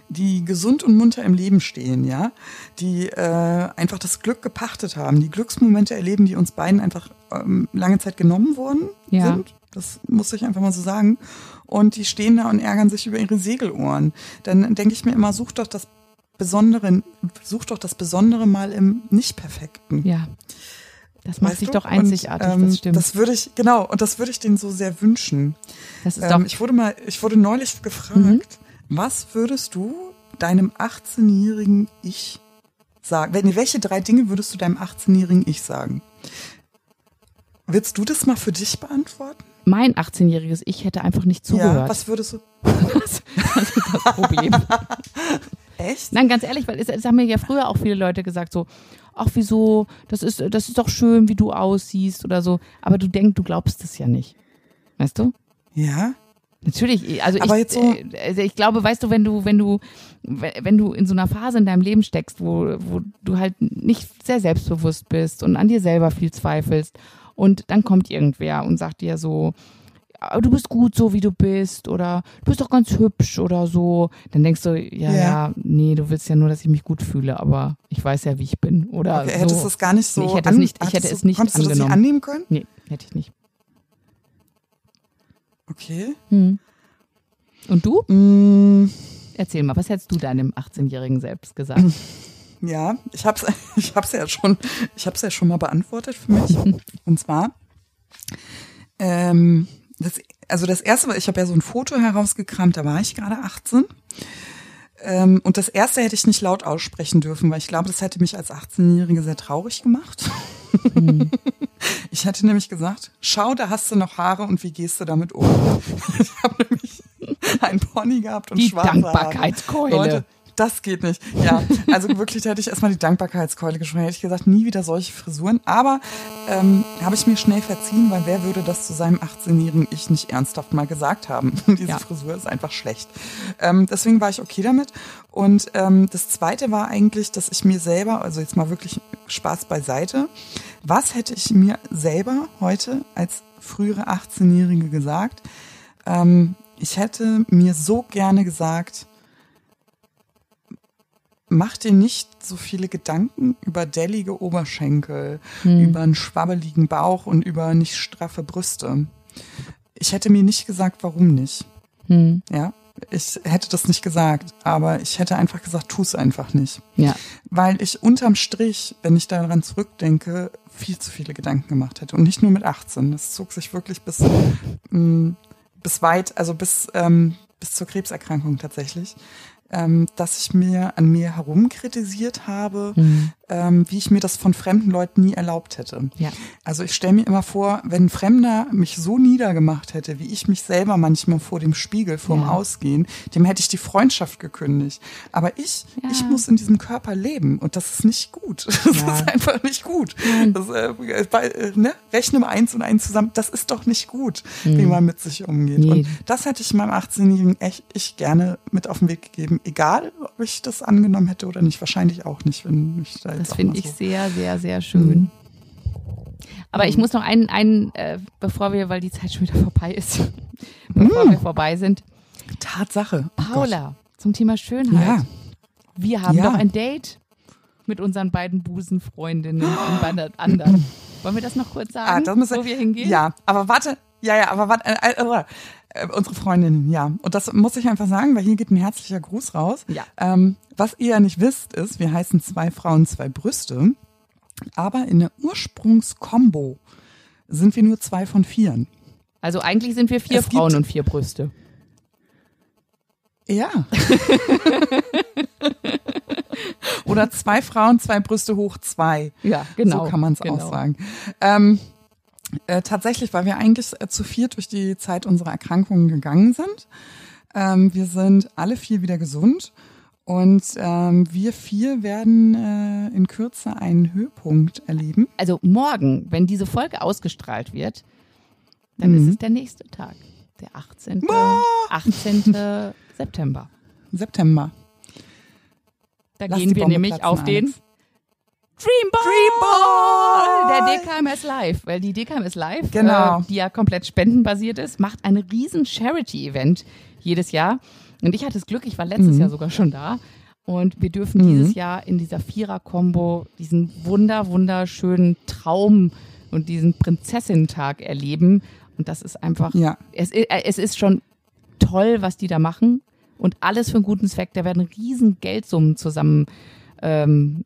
die gesund und munter im Leben stehen, ja, die äh, einfach das Glück gepachtet haben, die Glücksmomente erleben, die uns beiden einfach ähm, lange Zeit genommen worden
Ja.
sind. Das muss ich einfach mal so sagen. Und die stehen da und ärgern sich über ihre Segelohren. Dann denke ich mir immer, such doch das Besondere, such doch das Besondere mal im Nicht-Perfekten.
ja. Das macht
Weißt du?
doch einzigartig,
und, ähm,
das stimmt.
Das würde ich, genau, und das würde ich denen so sehr wünschen.
das ist
Ähm,
doch,
ich wurde mal, ich wurde neulich gefragt,
Mhm.
was würdest du deinem 18-jährigen Ich sagen? Welche drei Dinge würdest du deinem 18-jährigen Ich sagen? Willst du das mal für dich beantworten?
mein 18-jähriges Ich hätte einfach nicht
Ja,
zugehört.
was würdest du?
das, das ist das Problem.
Echt?
Nein, ganz ehrlich, weil es, es haben mir ja früher auch viele Leute gesagt, so, ach wieso, das ist, das ist doch schön, wie du aussiehst oder so. Aber du denkst, du glaubst es ja nicht. Weißt du?
Ja.
Natürlich, also
Aber
ich,
jetzt so-
äh, also ich glaube, weißt du, wenn du, wenn du, wenn du in so einer Phase in deinem Leben steckst, wo, wo du halt nicht sehr selbstbewusst bist und an dir selber viel zweifelst und dann kommt irgendwer und sagt dir so, "Ja, du bist gut so wie du bist oder du bist doch ganz hübsch oder so, dann denkst du, ja,
Ja.
ja, nee, du willst ja nur, dass ich mich gut fühle, aber ich weiß ja, wie ich bin oder
Okay,
so.
hättest du es gar nicht so
Nee, ich hätte es nicht- ich hätte
du-
es nicht
Konntest du das nicht
angenommen.
annehmen können?
Nee, hätte ich nicht.
Okay.
Hm. Und du?
Mm,
Erzähl mal, was hättest du deinem 18-Jährigen selbst gesagt?
Ja, ich hab's, ich hab's ja schon, ich hab's ja schon mal beantwortet für mich. Und zwar, ähm, das, also das erste, ich habe ja so ein Foto herausgekramt, da war ich gerade 18. Ähm, und das erste hätte ich nicht laut aussprechen dürfen, weil ich glaube, das hätte mich als 18-Jährige sehr traurig gemacht. Ich hätte nämlich gesagt, schau, da hast du noch Haare und wie gehst du damit um? ich habe nämlich einen Pony gehabt und
Die
schwarze
Dankbarkeitskeule.
Haare. Leute, das geht nicht. Ja, also wirklich, da hätte ich erstmal die Dankbarkeitskeule geschwungen. Hätte ich gesagt, nie wieder solche Frisuren. Aber ähm, habe ich mir schnell verziehen, weil wer würde das zu seinem 18-jährigen Ich nicht ernsthaft mal gesagt haben? Diese
Ja.
Frisur ist einfach schlecht. Ähm, deswegen war ich okay damit. Und ähm, das Zweite war eigentlich, dass ich mir selber, also jetzt mal wirklich Spaß beiseite, was hätte ich mir selber heute als frühere 18-Jährige gesagt? Ähm, ich hätte mir so gerne gesagt, mach dir nicht so viele Gedanken über dellige Oberschenkel, über einen schwabbeligen Bauch und über nicht straffe Brüste. Ich hätte mir nicht gesagt, warum nicht.
Hm.
Ja, ich hätte das nicht gesagt, aber ich hätte einfach gesagt, tu es einfach nicht.
Ja.
Weil ich unterm Strich, wenn ich daran zurückdenke, viel zu viele Gedanken gemacht hätte. Und nicht nur mit 18. Das zog sich wirklich bis, mh, bis weit, also bis, ähm, bis zur Krebserkrankung tatsächlich. Ähm, dass ich mir an mir herumkritisiert habe, ähm, wie ich mir das von fremden Leuten nie erlaubt hätte.
Ja.
Also ich stelle mir immer vor, wenn ein Fremder mich so niedergemacht hätte, wie ich mich selber manchmal vor dem Spiegel, vorm
Ja.
Ausgehen, dem hätte ich die Freundschaft gekündigt. Aber ich,
Ja.
ich muss in diesem Körper leben und das ist nicht gut. Das
Ja.
ist einfach nicht gut. Das, äh, bei, äh, ne? Rechne mal eins und eins zusammen. Das ist doch nicht gut, wie man mit sich umgeht.
Nee.
Und das hätte ich meinem 18-Jährigen echt ich gerne mit auf den Weg gegeben. Egal, ob ich das angenommen hätte oder nicht. Wahrscheinlich auch nicht, wenn ich da jetzt
Das finde ich
so-
sehr, sehr, sehr schön. Aber ich muss noch einen, einen äh, bevor wir, weil die Zeit schon wieder vorbei ist, bevor wir vorbei sind.
Tatsache. Oh Gott.
Paula, zum Thema Schönheit.
Ja.
Wir haben
Ja.
doch ein Date mit unseren beiden Busenfreundinnen und Bandert anderen. Wollen wir das noch kurz
Ah,
sagen,
das müssen,
wo wir hingehen?
Ja, aber warte, ja, ja, aber warte, äh, äh, äh, unsere Freundinnen, ja. Und das muss ich einfach sagen, weil hier geht ein herzlicher Gruß raus.
Ja.
Ähm, was ihr ja nicht wisst, ist, wir heißen zwei Frauen, zwei Brüste. Aber in der Ursprungskombo sind wir nur zwei von vieren.
Also eigentlich sind wir vier
Es
Frauen und vier Brüste.
Ja. Oder zwei Frauen, zwei Brüste hoch zwei.
Ja, genau.
So kann man es
genau.
auch sagen. Ähm, äh, tatsächlich, weil wir eigentlich äh, zu viert durch die Zeit unserer Erkrankungen gegangen sind. Ähm, wir sind alle vier wieder gesund und ähm, wir vier werden äh, in Kürze einen Höhepunkt erleben.
Also morgen, wenn diese Folge ausgestrahlt wird, dann
Mhm.
ist es der nächste Tag. Der 18. 18. September.
September.
Da
Lass
gehen wir nämlich auf den
Alex.
Dream Ball!
Dream
Der DKMS Live, weil die DKMS Live,
Genau.
äh, die ja komplett spendenbasiert ist, macht ein riesen Charity-Event jedes Jahr. Und ich hatte das Glück, ich war letztes
Mhm.
Jahr sogar schon da. Und wir dürfen
Mhm.
dieses Jahr in dieser Vierer-Kombo diesen wunder, wunderschönen Traum und diesen Prinzessinnen-Tag erleben. Und das ist einfach,
Ja.
es, äh, es ist schon toll, was die da machen. Und alles für einen guten Zweck. Da werden riesen Geldsummen zusammen ähm,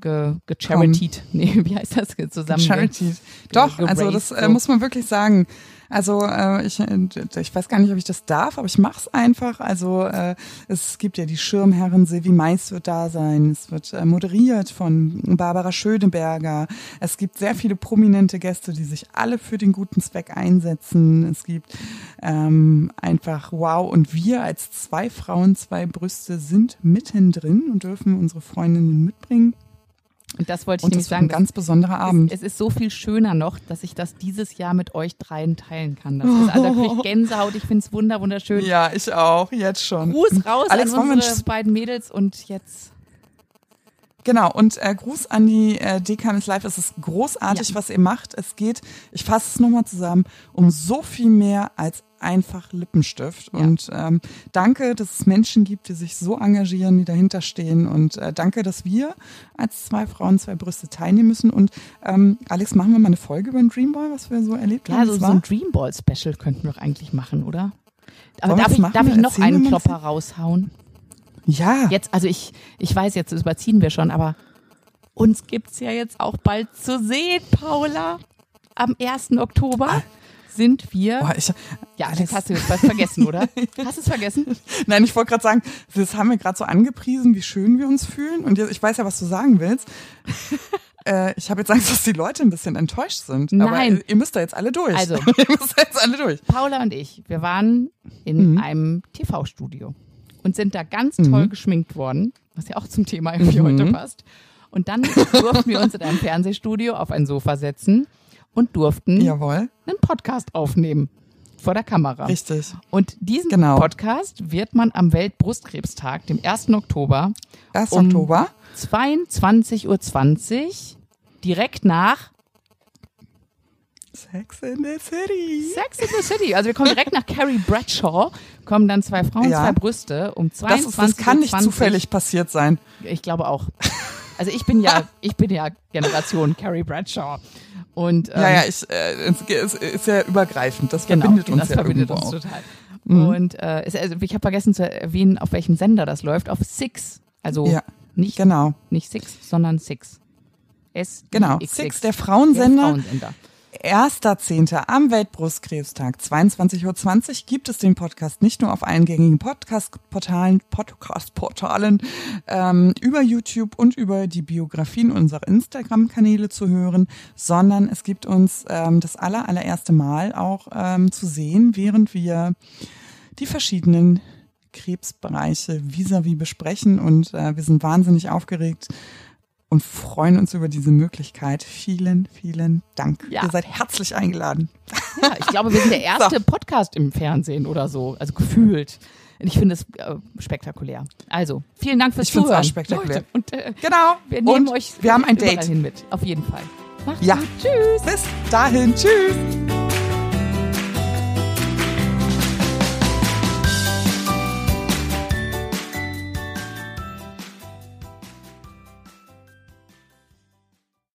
ge, gecharityt. Nee, wie heißt das? Zusammen.
Charity. Doch, also das äh, muss man wirklich sagen. Also äh, ich, äh, ich weiß gar nicht, ob ich das darf, aber ich mach's einfach. Also äh, es gibt ja die Schirmherrin Silvi Mais wird da sein. Es wird äh, moderiert von Barbara Schöneberger. Es gibt sehr viele prominente Gäste, die sich alle für den guten Zweck einsetzen. Es gibt ähm, einfach wow. Und wir als zwei Frauen, zwei Brüste sind mittendrin und dürfen unsere Freundinnen mitbringen.
Und das wollte ich
Und
nämlich sagen.
ein ganz besonderer Abend.
Es, es ist so viel schöner noch, dass ich das dieses Jahr mit euch dreien teilen kann. Das ist, also da krieg ich Gänsehaut. Ich finde es wunder, wunderschön.
Ja, ich auch, jetzt schon.
Gruß raus
Alex,
an unsere
uns-
beiden Mädels und jetzt.
Genau, und äh, Gruß an die äh, DKMS Live. Es ist großartig,
Ja.
was ihr macht. Es geht, ich fasse es nochmal zusammen, um so viel mehr als einfach Lippenstift.
Ja.
Und ähm, danke, dass es Menschen gibt, die sich so engagieren, die dahinter stehen. Und äh, danke, dass wir als zwei Frauen, zwei Brüste teilnehmen müssen. Und ähm, Alex, machen wir mal eine Folge über den Dreamboy, was wir so erlebt
Ja,
haben.
so,
Das
so ein Dreamball-Special könnten wir doch eigentlich machen, oder? Aber darf ich, darf ich noch
Erzählen
einen Klopper raushauen?
ja.
Jetzt, also ich, ich weiß, jetzt überziehen wir schon, aber uns gibt's ja jetzt auch bald zu sehen, Paula. Am 1. Oktober sind wir.
Boah, ich,
ja,
Alex.
das hast du jetzt was vergessen, oder? Hast du es vergessen?
Nein, ich wollte gerade sagen, das haben wir gerade so angepriesen, wie schön wir uns fühlen. Und jetzt, ich weiß ja, was du sagen willst. Äh, ich habe jetzt Angst, dass die Leute ein bisschen enttäuscht sind.
Nein.
Aber ihr müsst da jetzt alle durch.
Also.
ihr müsst da jetzt alle durch.
Paula und ich, wir waren in
Mhm.
einem TV-Studio und sind da ganz toll geschminkt worden, was ja auch zum Thema irgendwie
Mhm.
heute passt. Und dann durften wir uns in einem Fernsehstudio auf ein Sofa setzen und durften
Jawohl.
einen Podcast aufnehmen vor der Kamera.
Richtig.
Und diesen
Genau.
Podcast wird man am Weltbrustkrebstag, dem 1. Oktober,
1.
Um-
Oktober.
22.20 Uhr direkt nach
Sex in the City.
Sex in the City. Also wir kommen direkt nach Carrie Bradshaw, kommen dann zwei Frauen,
Ja.
zwei Brüste um 22.20
Das, ist, das kann nicht zufällig passiert sein.
Ich glaube auch. Also ich bin ja, ich bin ja Generation Carrie Bradshaw. Und ähm,
Ja, ja, ich, äh, es, es ist ja übergreifend. Das
genau,
verbindet uns
das
ja
verbindet
irgendwo
uns
auch.
total.
Mhm.
Und äh, es, also ich habe vergessen zu erwähnen, auf welchem Sender das läuft. Auf Six. Also
Ja,
nicht,
Genau,
nicht Six, sondern Six. S
genau. Six, der Frauensender.
Der Frauensender.
1.10. am Weltbrustkrebstag, 22.20 Uhr, gibt es den Podcast nicht nur auf allen gängigen Podcast-Portalen, Podcast-Portalen, ähm, über YouTube und über die Biografien unserer Instagram-Kanäle zu hören, sondern es gibt uns ähm, das aller, allererste Mal auch ähm, zu sehen, während wir die verschiedenen Krebsbereiche vis-à-vis besprechen und äh, wir sind wahnsinnig aufgeregt und freuen uns über diese Möglichkeit. Vielen, vielen Dank.
Ja.
Ihr seid herzlich eingeladen.
Ja, ich glaube, wir sind der erste Podcast im Fernsehen oder so, also gefühlt. Und ich finde es äh, spektakulär. Also, vielen Dank fürs
Ich find's auch
Zuhören.
spektakulär.
Leute. Und äh,
Genau.
wir nehmen
und
euch
wir haben ein Date.
hin mit. Auf jeden Fall. Macht's
Ja.
gut. Tschüss.
Bis dahin. Tschüss.